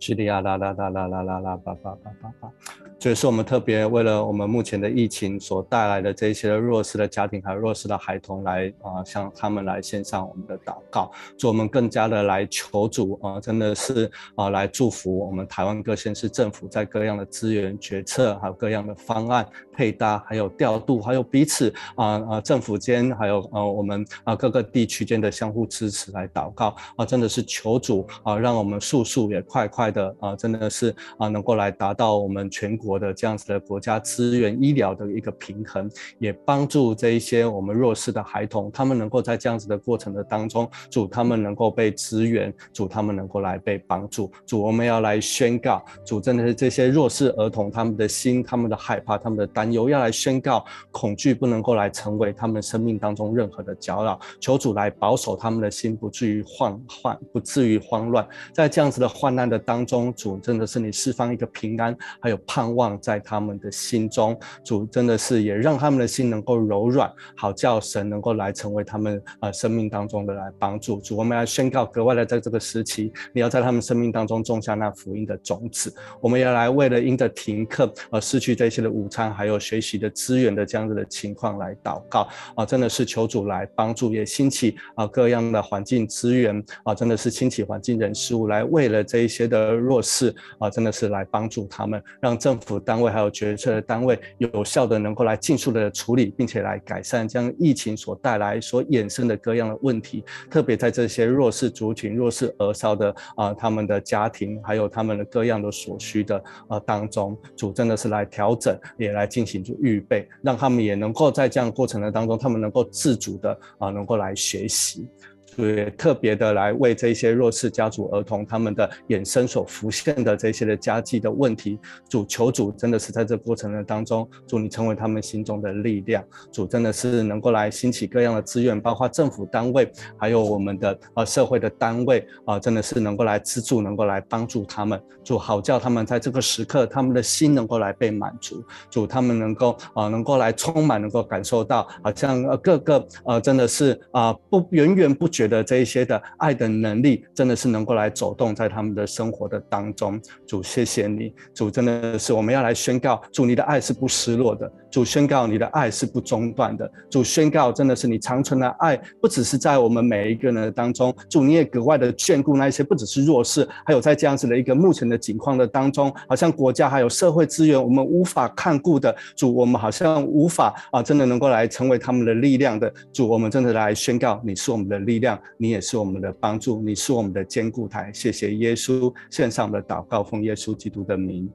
叙利亚啦啦啦啦啦啦啦叭叭叭叭叭，所以是我们特别为了我们目前的疫情所带来的这些弱势的家庭还有弱势的孩童来啊，向他们来献上我们的祷告，祝我们更加的来求主啊，真的是啊来祝福我们台湾各县市政府在各样的资源决策还有各样的方案配搭，还有调度，还有彼此啊啊政府间还有呃我们啊各个地区间的相互支持来祷告啊，真的是求主啊，让我们速速也快快。的啊，真的是啊，能够来达到我们全国的这样子的国家资源医疗的一个平衡，也帮助这一些我们弱势的孩童，他们能够在这样子的过程的当中，主他们能够被支援，主他们能够来被帮助，主我们要来宣告，主真的是这些弱势儿童他们的心、他们的害怕、他们的担忧，要来宣告，恐惧不能够来成为他们生命当中任何的搅扰，求主来保守他们的心，不至于慌乱，不至于慌乱，在这样子的患难的当当中，主真的是你释放一个平安，还有盼望在他们的心中，主真的是也让他们的心能够柔软，好叫神能够来成为他们呃生命当中的来帮助。主，我们要宣告，格外的在这个时期，你要在他们生命当中种下那福音的种子。我们要来为了因着停课而失去这些的午餐，还有学习的资源的这样子的情况来祷告啊，真的是求主来帮助，也兴起啊各样的环境资源啊，真的是兴起环境人事物来为了这一些的弱势啊，真的是来帮助他们，让政府单位还有决策的单位有效的能够来尽速的处理，并且来改善将疫情所带来所衍生的各样的问题，特别在这些弱势族群、弱势儿少的啊他们的家庭，还有他们的各样的所需的啊当中，主真的是来调整，也来进行预备，让他们也能够在这样过程的当中，他们能够自主的啊能够来学习。对，特别的来为这些弱势家族儿童他们的衍生所浮现的这些的家计的问题，主求主真的是在这过程的当中，主你成为他们心中的力量，主真的是能够来兴起各样的资源，包括政府单位，还有我们的呃社会的单位啊、真的是能够来资助，能够来帮助他们，主好叫他们在这个时刻，他们的心能够来被满足，主他们能够啊、能够来充满，能够感受到，好像呃各个呃真的是啊、不源源不绝。觉得这一些的爱的能力，真的是能够来走动在他们的生活的当中。主，谢谢你，主真的是我们要来宣告，主你的爱是不失落的，主宣告你的爱是不中断的，主宣告真的是你长存的爱，不只是在我们每一个人的当中，主你也格外的眷顾那一些不只是弱势，还有在这样子的一个目前的境况的当中，好像国家还有社会资源我们无法看顾的，主我们好像无法啊，真的能够来成为他们的力量的，主我们真的来宣告你是我们的力量。你也是我们的帮助，你是我们的坚固台。谢谢耶稣，献上的祷告，奉耶稣基督的名。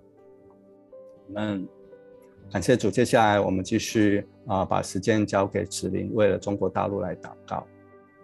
嗯，感谢主。接下来我们继续啊、把时间交给子林，为了中国大陆来祷告。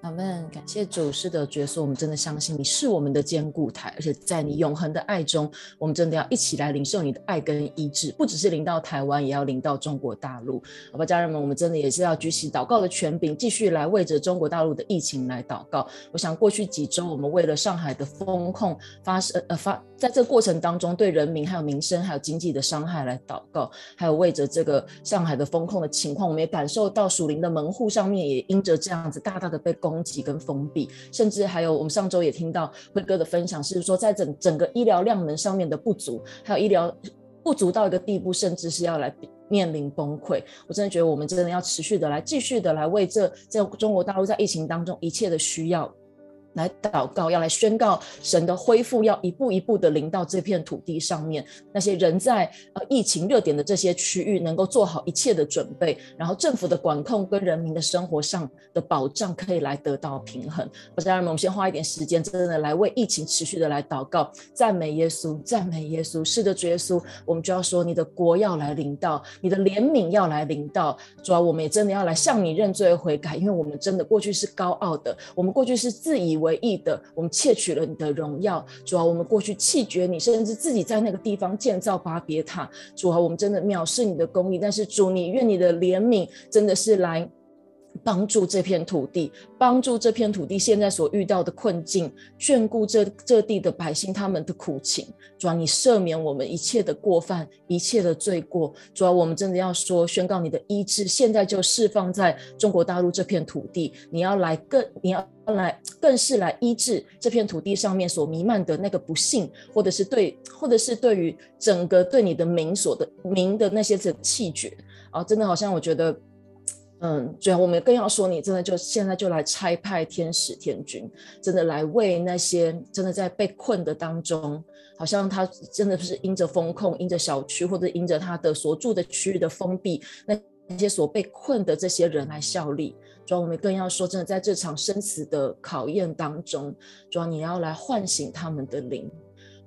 阿们，感谢主，师的，角色，我们真的相信你是我们的坚固台，而且在你永恒的爱中，我们真的要一起来领受你的爱跟医治，不只是临到台湾，也要临到中国大陆。好吧，家人们，我们真的也是要举起祷告的权柄，继续来为着中国大陆的疫情来祷告。我想过去几周，我们为了上海的封控发生呃发，在这个过程当中，对人民还有民生还有经济的伤害来祷告，还有为着这个上海的封控的情况，我们也感受到属灵的门户上面也因着这样子大大的被攻。供给跟封闭，甚至还有我们上周也听到辉哥的分享，是说在整整个医疗量能上面的不足，还有医疗不足到一个地步，甚至是要来面临崩溃。我真的觉得我们真的要持续的来继续的来为这在中国大陆在疫情当中一切的需要。来祷告，要来宣告神的恢复，要一步一步的临到这片土地上面。那些人在呃疫情热点的这些区域，能够做好一切的准备，然后政府的管控跟人民的生活上的保障可以来得到平衡。我家人们，我们先花一点时间，真的来为疫情持续的来祷告，赞美耶稣，赞美耶稣。是的，主耶稣，我们就要说，你的国要来临到，你的怜悯要来临到。主啊，我们也真的要来向你认罪悔改，因为我们真的过去是高傲的，我们过去是自以唯一的，我们窃取了你的荣耀，主啊，我们过去弃绝你，甚至自己在那个地方建造巴别塔，主啊，我们真的藐视你的公义，但是主，你愿你的怜悯真的是来。帮助这片土地，帮助这片土地现在所遇到的困境，眷顾这这地的百姓他们的苦情。主啊，你赦免我们一切的过犯，一切的罪过。主啊，我们真的要说，宣告你的医治，现在就释放在中国大陆这片土地。你要来更，你要来更是来医治这片土地上面所弥漫的那个不幸，或者是对，或者是对于整个对你的民所的民的那些的气绝啊，真的好像我觉得。嗯，主要我们更要说，你真的就现在就来差派天使天军，真的来为那些真的在被困的当中，好像他真的是因着封控，因着小区或者因着他的所住的区域的封闭，那那些所被困的这些人来效力。主要，我们更要说，真的在这场生死的考验当中，主要，你要来唤醒他们的灵。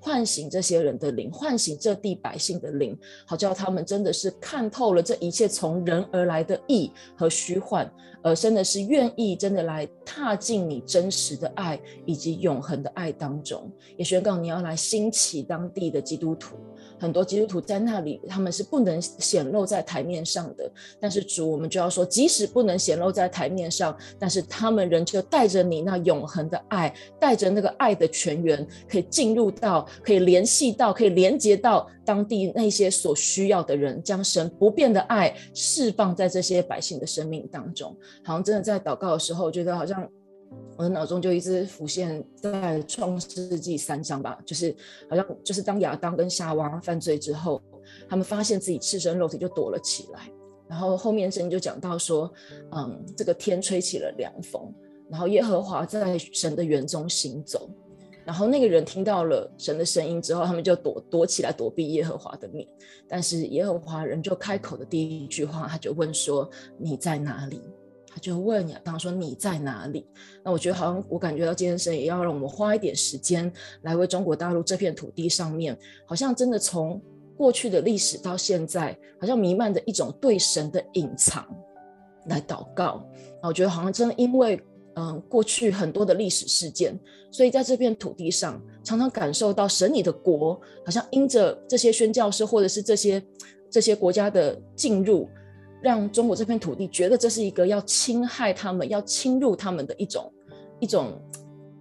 唤醒这些人的灵，唤醒这地百姓的灵，好叫他们真的是看透了这一切从人而来的意和虚幻，而真的是愿意真的来踏进你真实的爱以及永恒的爱当中。也宣告你要来兴起当地的基督徒。很多基督徒在那里，他们是不能显露在台面上的。但是主，我们就要说，即使不能显露在台面上，但是他们仍旧带着你那永恒的爱，带着那个爱的泉源，可以进入到，可以联系到，可以连接到当地那些所需要的人，将神不变的爱释放在这些百姓的生命当中。好像真的在祷告的时候，我觉得好像。我的脑中就一直浮现在创世纪三章吧，就是好像就是当亚当跟夏娃犯罪之后，他们发现自己赤身肉体就躲了起来，然后后面圣经就讲到说，嗯，这个天吹起了凉风，然后耶和华在神的园中行走，然后那个人听到了神的声音之后，他们就躲躲起来躲避耶和华的面，但是耶和华人就开口的第一句话，他就问说：你在哪里？他就问亚当说：“你在哪里？”那我觉得好像我感觉到今天神也要让我们花一点时间来为中国大陆这片土地上面，好像真的从过去的历史到现在，好像弥漫着一种对神的隐藏来祷告。那我觉得好像真的因为嗯过去很多的历史事件，所以在这片土地上常常感受到神你的国好像因着这些宣教士或者是这些这些国家的进入。让中国这片土地觉得这是一个要侵害他们、要侵入他们的一种、一种、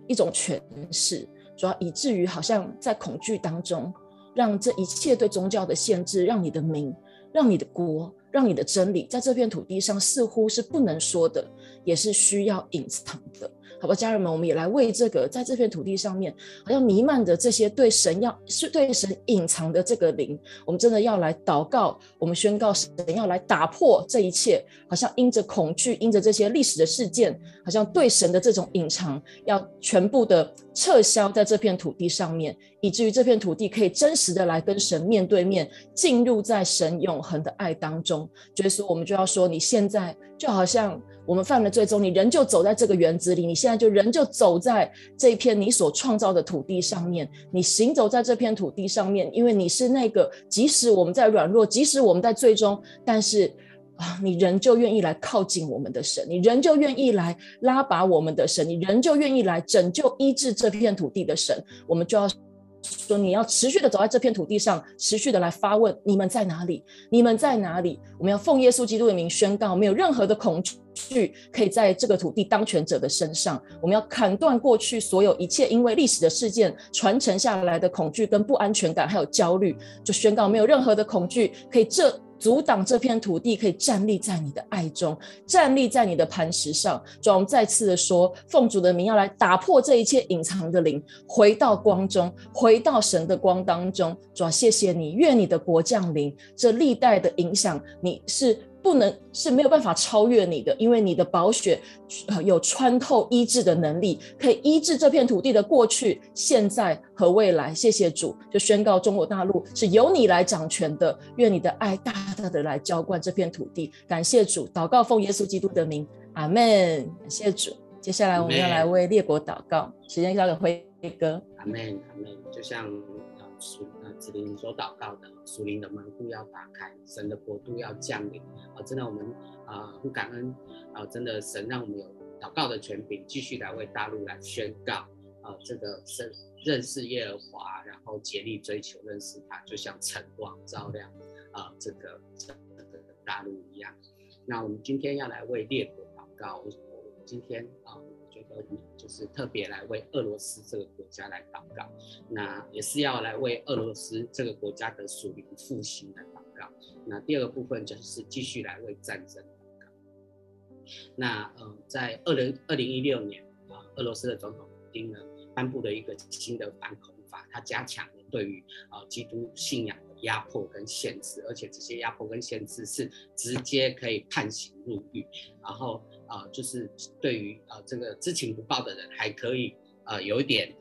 一种权势，主要以至于好像在恐惧当中，让这一切对宗教的限制，让你的名、让你的国、让你的真理，在这片土地上似乎是不能说的，也是需要隐藏的。好吧，家人们，我们也来为这个在这片土地上面，好像弥漫着这些对神要是对神隐藏的这个灵，我们真的要来祷告，我们宣告神要来打破这一切，好像因着恐惧，因着这些历史的事件，好像对神的这种隐藏，要全部的撤销在这片土地上面，以至于这片土地可以真实的来跟神面对面，进入在神永恒的爱当中。就是说，我们就要说，你现在就好像。我们犯了罪之后，你仍旧走在这个园子里，你现在就仍旧走在这片你所创造的土地上面，你行走在这片土地上面，因为你是那个，即使我们在软弱，即使我们在最终，但是啊，你仍旧愿意来靠近我们的神，你仍旧愿意来拉拔我们的神，你仍旧愿意来拯救医治这片土地的神，我们就要。说你要持续的走在这片土地上，持续的来发问：你们在哪里？你们在哪里？我们要奉耶稣基督的名宣告，没有任何的恐惧可以在这个土地当权者的身上。我们要砍断过去所有一切因为历史的事件传承下来的恐惧跟不安全感，还有焦虑，就宣告没有任何的恐惧可以这。阻挡这片土地可以站立在你的爱中，站立在你的磐石上。主，我们再次的说，奉主的名要来打破这一切隐藏的灵，回到光中，回到神的光当中。主，谢谢你，愿你的国降临。这历代的影响，你是。不能是没有办法超越你的，因为你的宝血有穿透医治的能力，可以医治这片土地的过去、现在和未来。谢谢主，就宣告中国大陆是由你来掌权的。愿你的爱大大的来浇灌这片土地。感谢主，祷告奉耶稣基督的名，阿门。感谢主。接下来我们要来为列国祷告，时间交给辉哥。阿门，阿门。就像。属呃，子琳所祷告的属灵的门户要打开，神的国度要降临啊！真的，我们啊，很感恩啊！真的，神让我们有祷告的权柄，继续来为大陆来宣告啊！这个认认识耶和华，然后竭力追求认识他，就像晨光照亮啊这个这个大陆一样。那我们今天要来为列国祷告，我今天啊。就是特别来为俄罗斯这个国家来祷告，那也是要来为俄罗斯这个国家的属灵复兴来祷告。那第二个部分就是继续来为战争祷告。那呃，在二零二零一六年啊，俄罗斯的总统普丁呢颁布了一个新的反恐法，他加强了对于啊基督信仰的压迫跟限制，而且这些压迫跟限制是直接可以判刑入狱，然后。啊、就是对于啊、呃、这个知情不报的人，还可以呃有一点，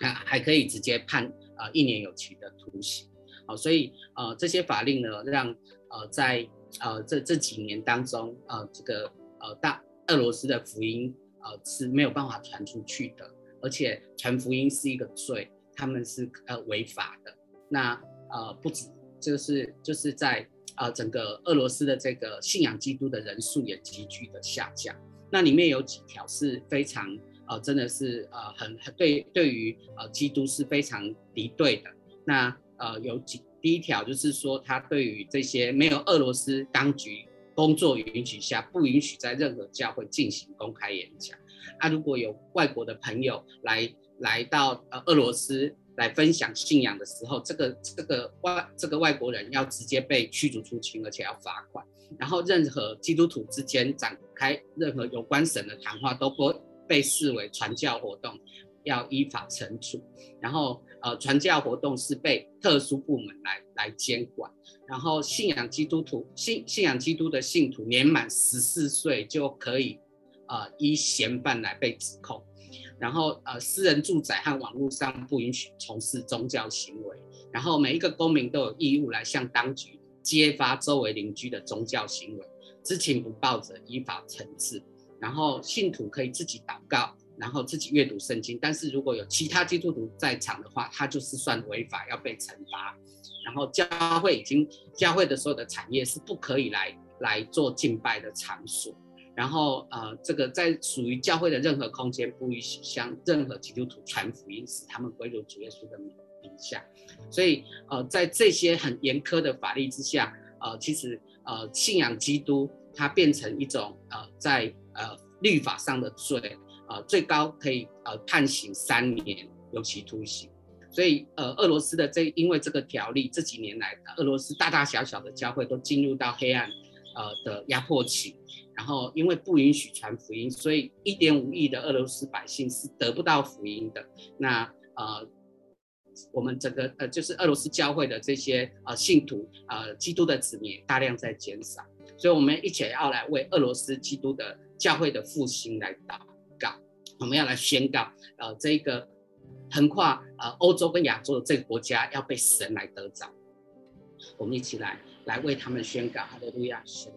啊还可以直接判啊、一年有期徒刑。好、所以呃这些法令呢，让呃在呃这这几年当中，呃这个呃大俄罗斯的福音呃是没有办法传出去的，而且传福音是一个罪，他们是呃违法的。那呃不止就是就是在呃整个俄罗斯的这个信仰基督的人数也急剧的下降。那里面有几条是非常呃真的是呃很很对对于呃基督是非常敌对的。那呃有几第一条就是说他对于这些没有俄罗斯当局工作允许下，不允许在任何教会进行公开演讲。啊，如果有外国的朋友来来到呃俄罗斯来分享信仰的时候，这个这个外这个外国人要直接被驱逐出境，而且要罚款。然后任何基督徒之间展开任何有关神的谈话，都不被视为传教活动，要依法惩处。然后呃，传教活动是被特殊部门来来监管。然后信仰基督徒信信仰基督的信徒年满十四岁就可以。呃，依嫌犯来被指控，然后呃，私人住宅和网络上不允许从事宗教行为，然后每一个公民都有义务来向当局揭发周围邻居的宗教行为，知情不报者依法惩治。然后信徒可以自己祷告，然后自己阅读圣经，但是如果有其他基督徒在场的话，他就是算违法要被惩罚。然后教会已经教会的所有的产业是不可以来来做敬拜的场所。然后，呃，这个在属于教会的任何空间，不允许向任何基督徒传福音，使他们归入主耶稣的名名下。所以，呃，在这些很严苛的法律之下，呃，其实，呃，信仰基督它变成一种，呃，在呃律法上的罪，呃，最高可以呃判刑三年有期徒刑。所以，呃，俄罗斯的这因为这个条例，这几年来，俄罗斯大大小小的教会都进入到黑暗，呃的压迫期。然后，因为不允许传福音，所以一点五亿的俄罗斯百姓是得不到福音的。那呃，我们整个呃，就是俄罗斯教会的这些呃信徒，呃，基督的子民大量在减少。所以，我们一起要来为俄罗斯基督的教会的复兴来祷告。我们要来宣告，呃，这个横跨呃欧洲跟亚洲的这个国家要被神来得着。我们一起来来为他们宣告，哈利路亚，神。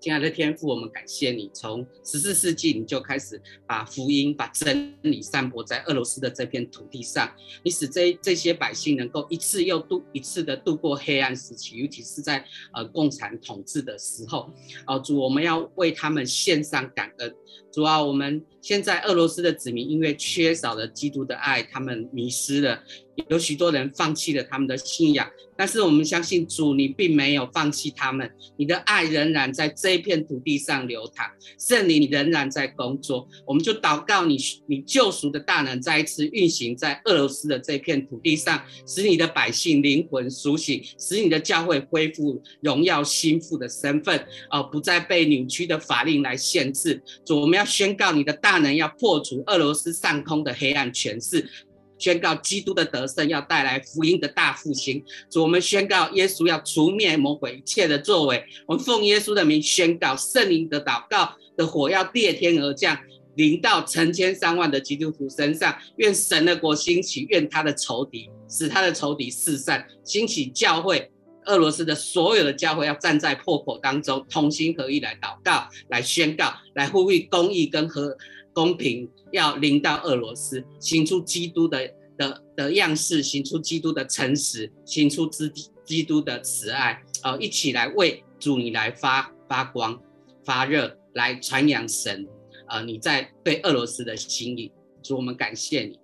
亲爱的天父，我们感谢你，从十四世纪你就开始把福音、把真理散播在俄罗斯的这片土地上，你使这这些百姓能够一次又度一次的度过黑暗时期，尤其是在呃共产统治的时候。哦、呃，主，我们要为他们献上感恩。主啊，我们现在俄罗斯的子民因为缺少了基督的爱，他们迷失了。有许多人放弃了他们的信仰，但是我们相信主，你并没有放弃他们，你的爱仍然在这一片土地上流淌，圣灵你仍然在工作。我们就祷告你，你救赎的大能再一次运行在俄罗斯的这片土地上，使你的百姓灵魂苏醒，使你的教会恢复荣耀心腹的身份，而不再被扭曲的法令来限制。主，我们要宣告你的大大能要破除俄罗斯上空的黑暗权势。宣告基督的得胜要带来福音的大复兴。主，我们宣告耶稣要除灭魔鬼一切的作为。我们奉耶稣的名宣告圣灵的祷告的火要裂天而降，临到成千上万的基督徒身上。愿神的国兴起，愿他的仇敌使他的仇敌四散。兴起教会，俄罗斯的所有的教会要站在破口当中，同心合意来祷告，来宣告，来呼吁公义跟和。公平要临到俄罗斯，行出基督的的的样式，行出基督的诚实，行出基基督的慈爱，呃，一起来为主你来发发光发热，来传扬神，呃，你在对俄罗斯的心意，主我们感谢你。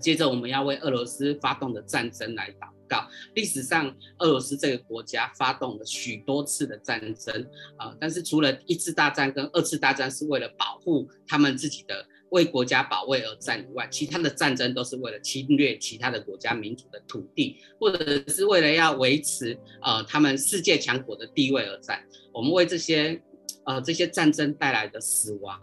接着我们要为俄罗斯发动的战争来祷告。历史上，俄罗斯这个国家发动了许多次的战争，啊、但是除了一次大战跟二次大战是为了保护他们自己的为国家保卫而战以外，其他的战争都是为了侵略其他的国家民族的土地，或者是为了要维持呃他们世界强国的地位而战。我们为这些呃这些战争带来的死亡、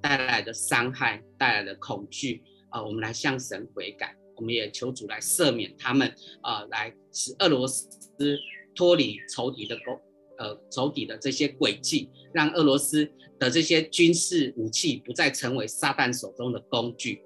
带来的伤害、带来的恐惧。啊、我们来向神悔改，我们也求主来赦免他们，啊、呃，来使俄罗斯脱离仇敌的攻，呃，仇敌的这些诡计，让俄罗斯的这些军事武器不再成为撒旦手中的工具。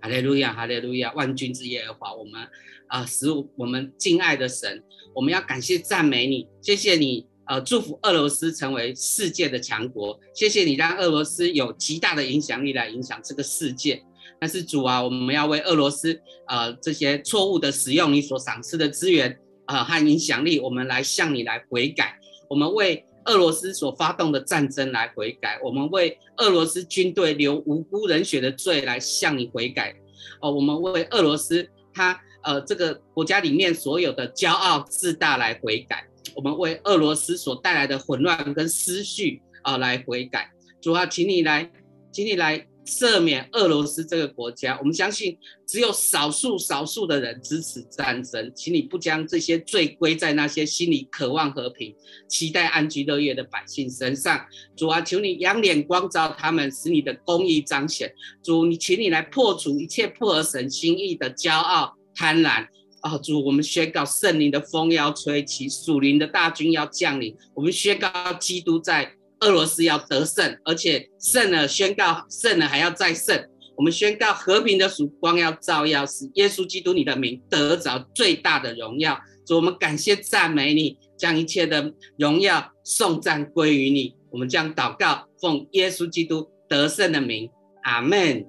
哈利路亚，哈利路亚，万军之耶和华，我们啊、使我们敬爱的神，我们要感谢赞美你，谢谢你。呃，祝福俄罗斯成为世界的强国。谢谢你让俄罗斯有极大的影响力来影响这个世界。但是主啊，我们要为俄罗斯呃这些错误的使用你所赏赐的资源啊、呃、和影响力，我们来向你来悔改。我们为俄罗斯所发动的战争来悔改，我们为俄罗斯军队流无辜人血的罪来向你悔改。哦，我们为俄罗斯他呃这个国家里面所有的骄傲自大来悔改。我们为俄罗斯所带来的混乱跟思绪啊、来悔改。主啊，请你来，请你来赦免俄罗斯这个国家。我们相信只有少数少数的人支持战争，请你不将这些罪归在那些心里渴望和平、期待安居乐业的百姓身上。主啊，求你仰脸光照他们，使你的公义彰显。主，你请你来破除一切不合神心意的骄傲、贪婪。哦，主，我们宣告圣灵的风要吹起，属灵的大军要降临。我们宣告基督在。俄罗斯要得胜，而且胜了，宣告胜了还要再胜。我们宣告和平的曙光要照耀，使耶稣基督你的名得着最大的荣耀。主，我们感谢赞美你，将一切的荣耀颂赞归于你。我们将祷告奉耶稣基督得胜的名，阿门，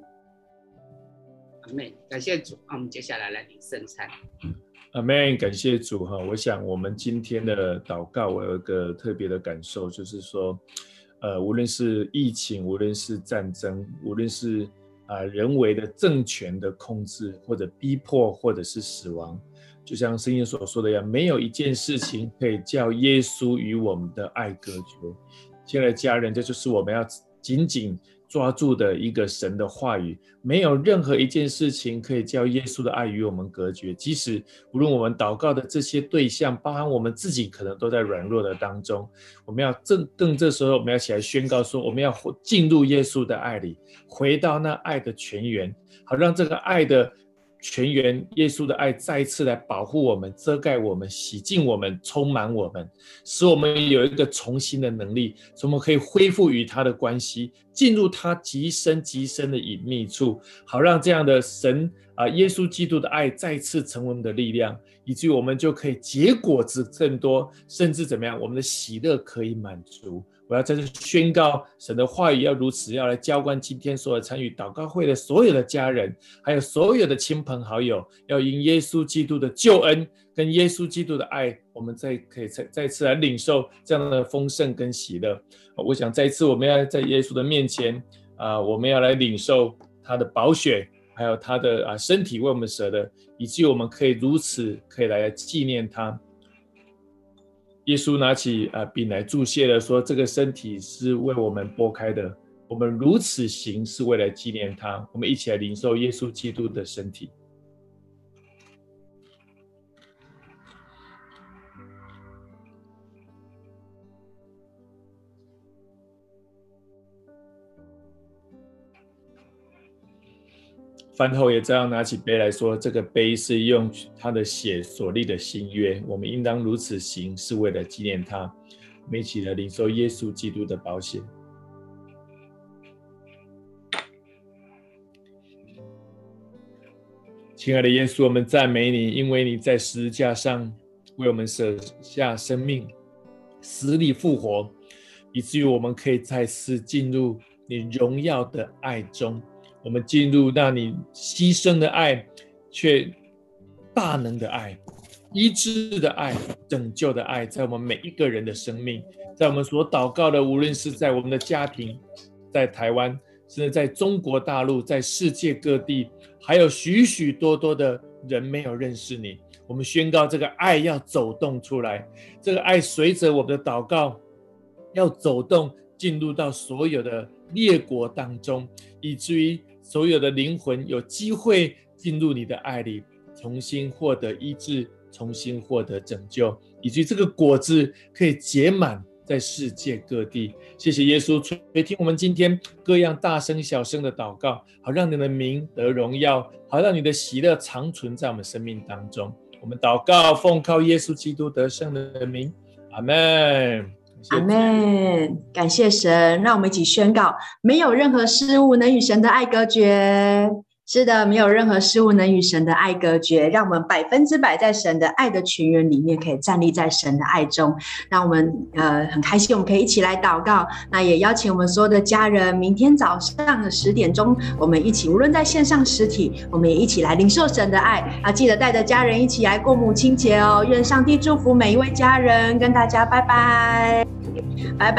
阿门。感谢主，那我们接下来来领圣餐。阿门，感谢主哈！我想我们今天的祷告，我有一个特别的感受，就是说，呃，无论是疫情，无论是战争，无论是啊、人为的政权的控制，或者逼迫，或者是死亡，就像圣经所说的一样，没有一件事情可以叫耶稣与我们的爱隔绝。亲爱的家人，这就是我们要紧紧。抓住的一个神的话语，没有任何一件事情可以叫耶稣的爱与我们隔绝。即使无论我们祷告的这些对象，包含我们自己，可能都在软弱的当中。我们要正正这时候，我们要起来宣告说，我们要进入耶稣的爱里，回到那爱的泉源，好让这个爱的。全员耶稣的爱再一次来保护我们、遮盖我们、洗净我们、充满我们，使我们有一个重新的能力，使我们可以恢复与他的关系，进入他极深极深的隐秘处，好让这样的神啊，耶稣基督的爱再次成为我们的力量，以至于我们就可以结果子更多，甚至怎么样，我们的喜乐可以满足。我要在这宣告神的话语，要如此，要来浇灌今天所有参与祷告会的所有的家人，还有所有的亲朋好友，要因耶稣基督的救恩跟耶稣基督的爱，我们再可以再再次来领受这样的丰盛跟喜乐。我想再一次，我们要在耶稣的面前啊，我们要来领受他的宝血，还有他的啊身体为我们舍的，以及我们可以如此可以来纪念他。耶稣拿起呃饼来注谢了，说：“这个身体是为我们剥开的，我们如此行是为了纪念他。我们一起来领受耶稣基督的身体。”饭后也照样拿起杯来说：“这个杯是用他的血所立的新约，我们应当如此行，是为了纪念他。”我们一起来领受耶稣基督的保险。亲爱的耶稣，我们赞美你，因为你在十字架上为我们舍下生命，死里复活，以至于我们可以再次进入你荣耀的爱中。我们进入那你牺牲的爱，却大能的爱、医治的爱、拯救的爱，在我们每一个人的生命，在我们所祷告的，无论是在我们的家庭，在台湾，甚至在中国大陆，在世界各地，还有许许多多的人没有认识你。我们宣告这个爱要走动出来，这个爱随着我们的祷告要走动，进入到所有的列国当中，以至于。所有的灵魂有机会进入你的爱里，重新获得医治，重新获得拯救，以及这个果子可以结满在世界各地。谢谢耶稣，垂听我们今天各样大声小声的祷告，好让你的名得荣耀，好让你的喜乐长存在我们生命当中。我们祷告，奉靠耶稣基督得胜的名，阿门。阿门，感谢神，让我们一起宣告：没有任何事物能与神的爱隔绝。是的，没有任何事物能与神的爱隔绝，让我们百分之百在神的爱的泉源里面，可以站立在神的爱中。让我们呃很开心，我们可以一起来祷告。那也邀请我们所有的家人，明天早上的十点钟，我们一起，无论在线上实体，我们也一起来领受神的爱。啊，记得带着家人一起来过母亲节哦。愿上帝祝福每一位家人，跟大家拜拜，拜拜。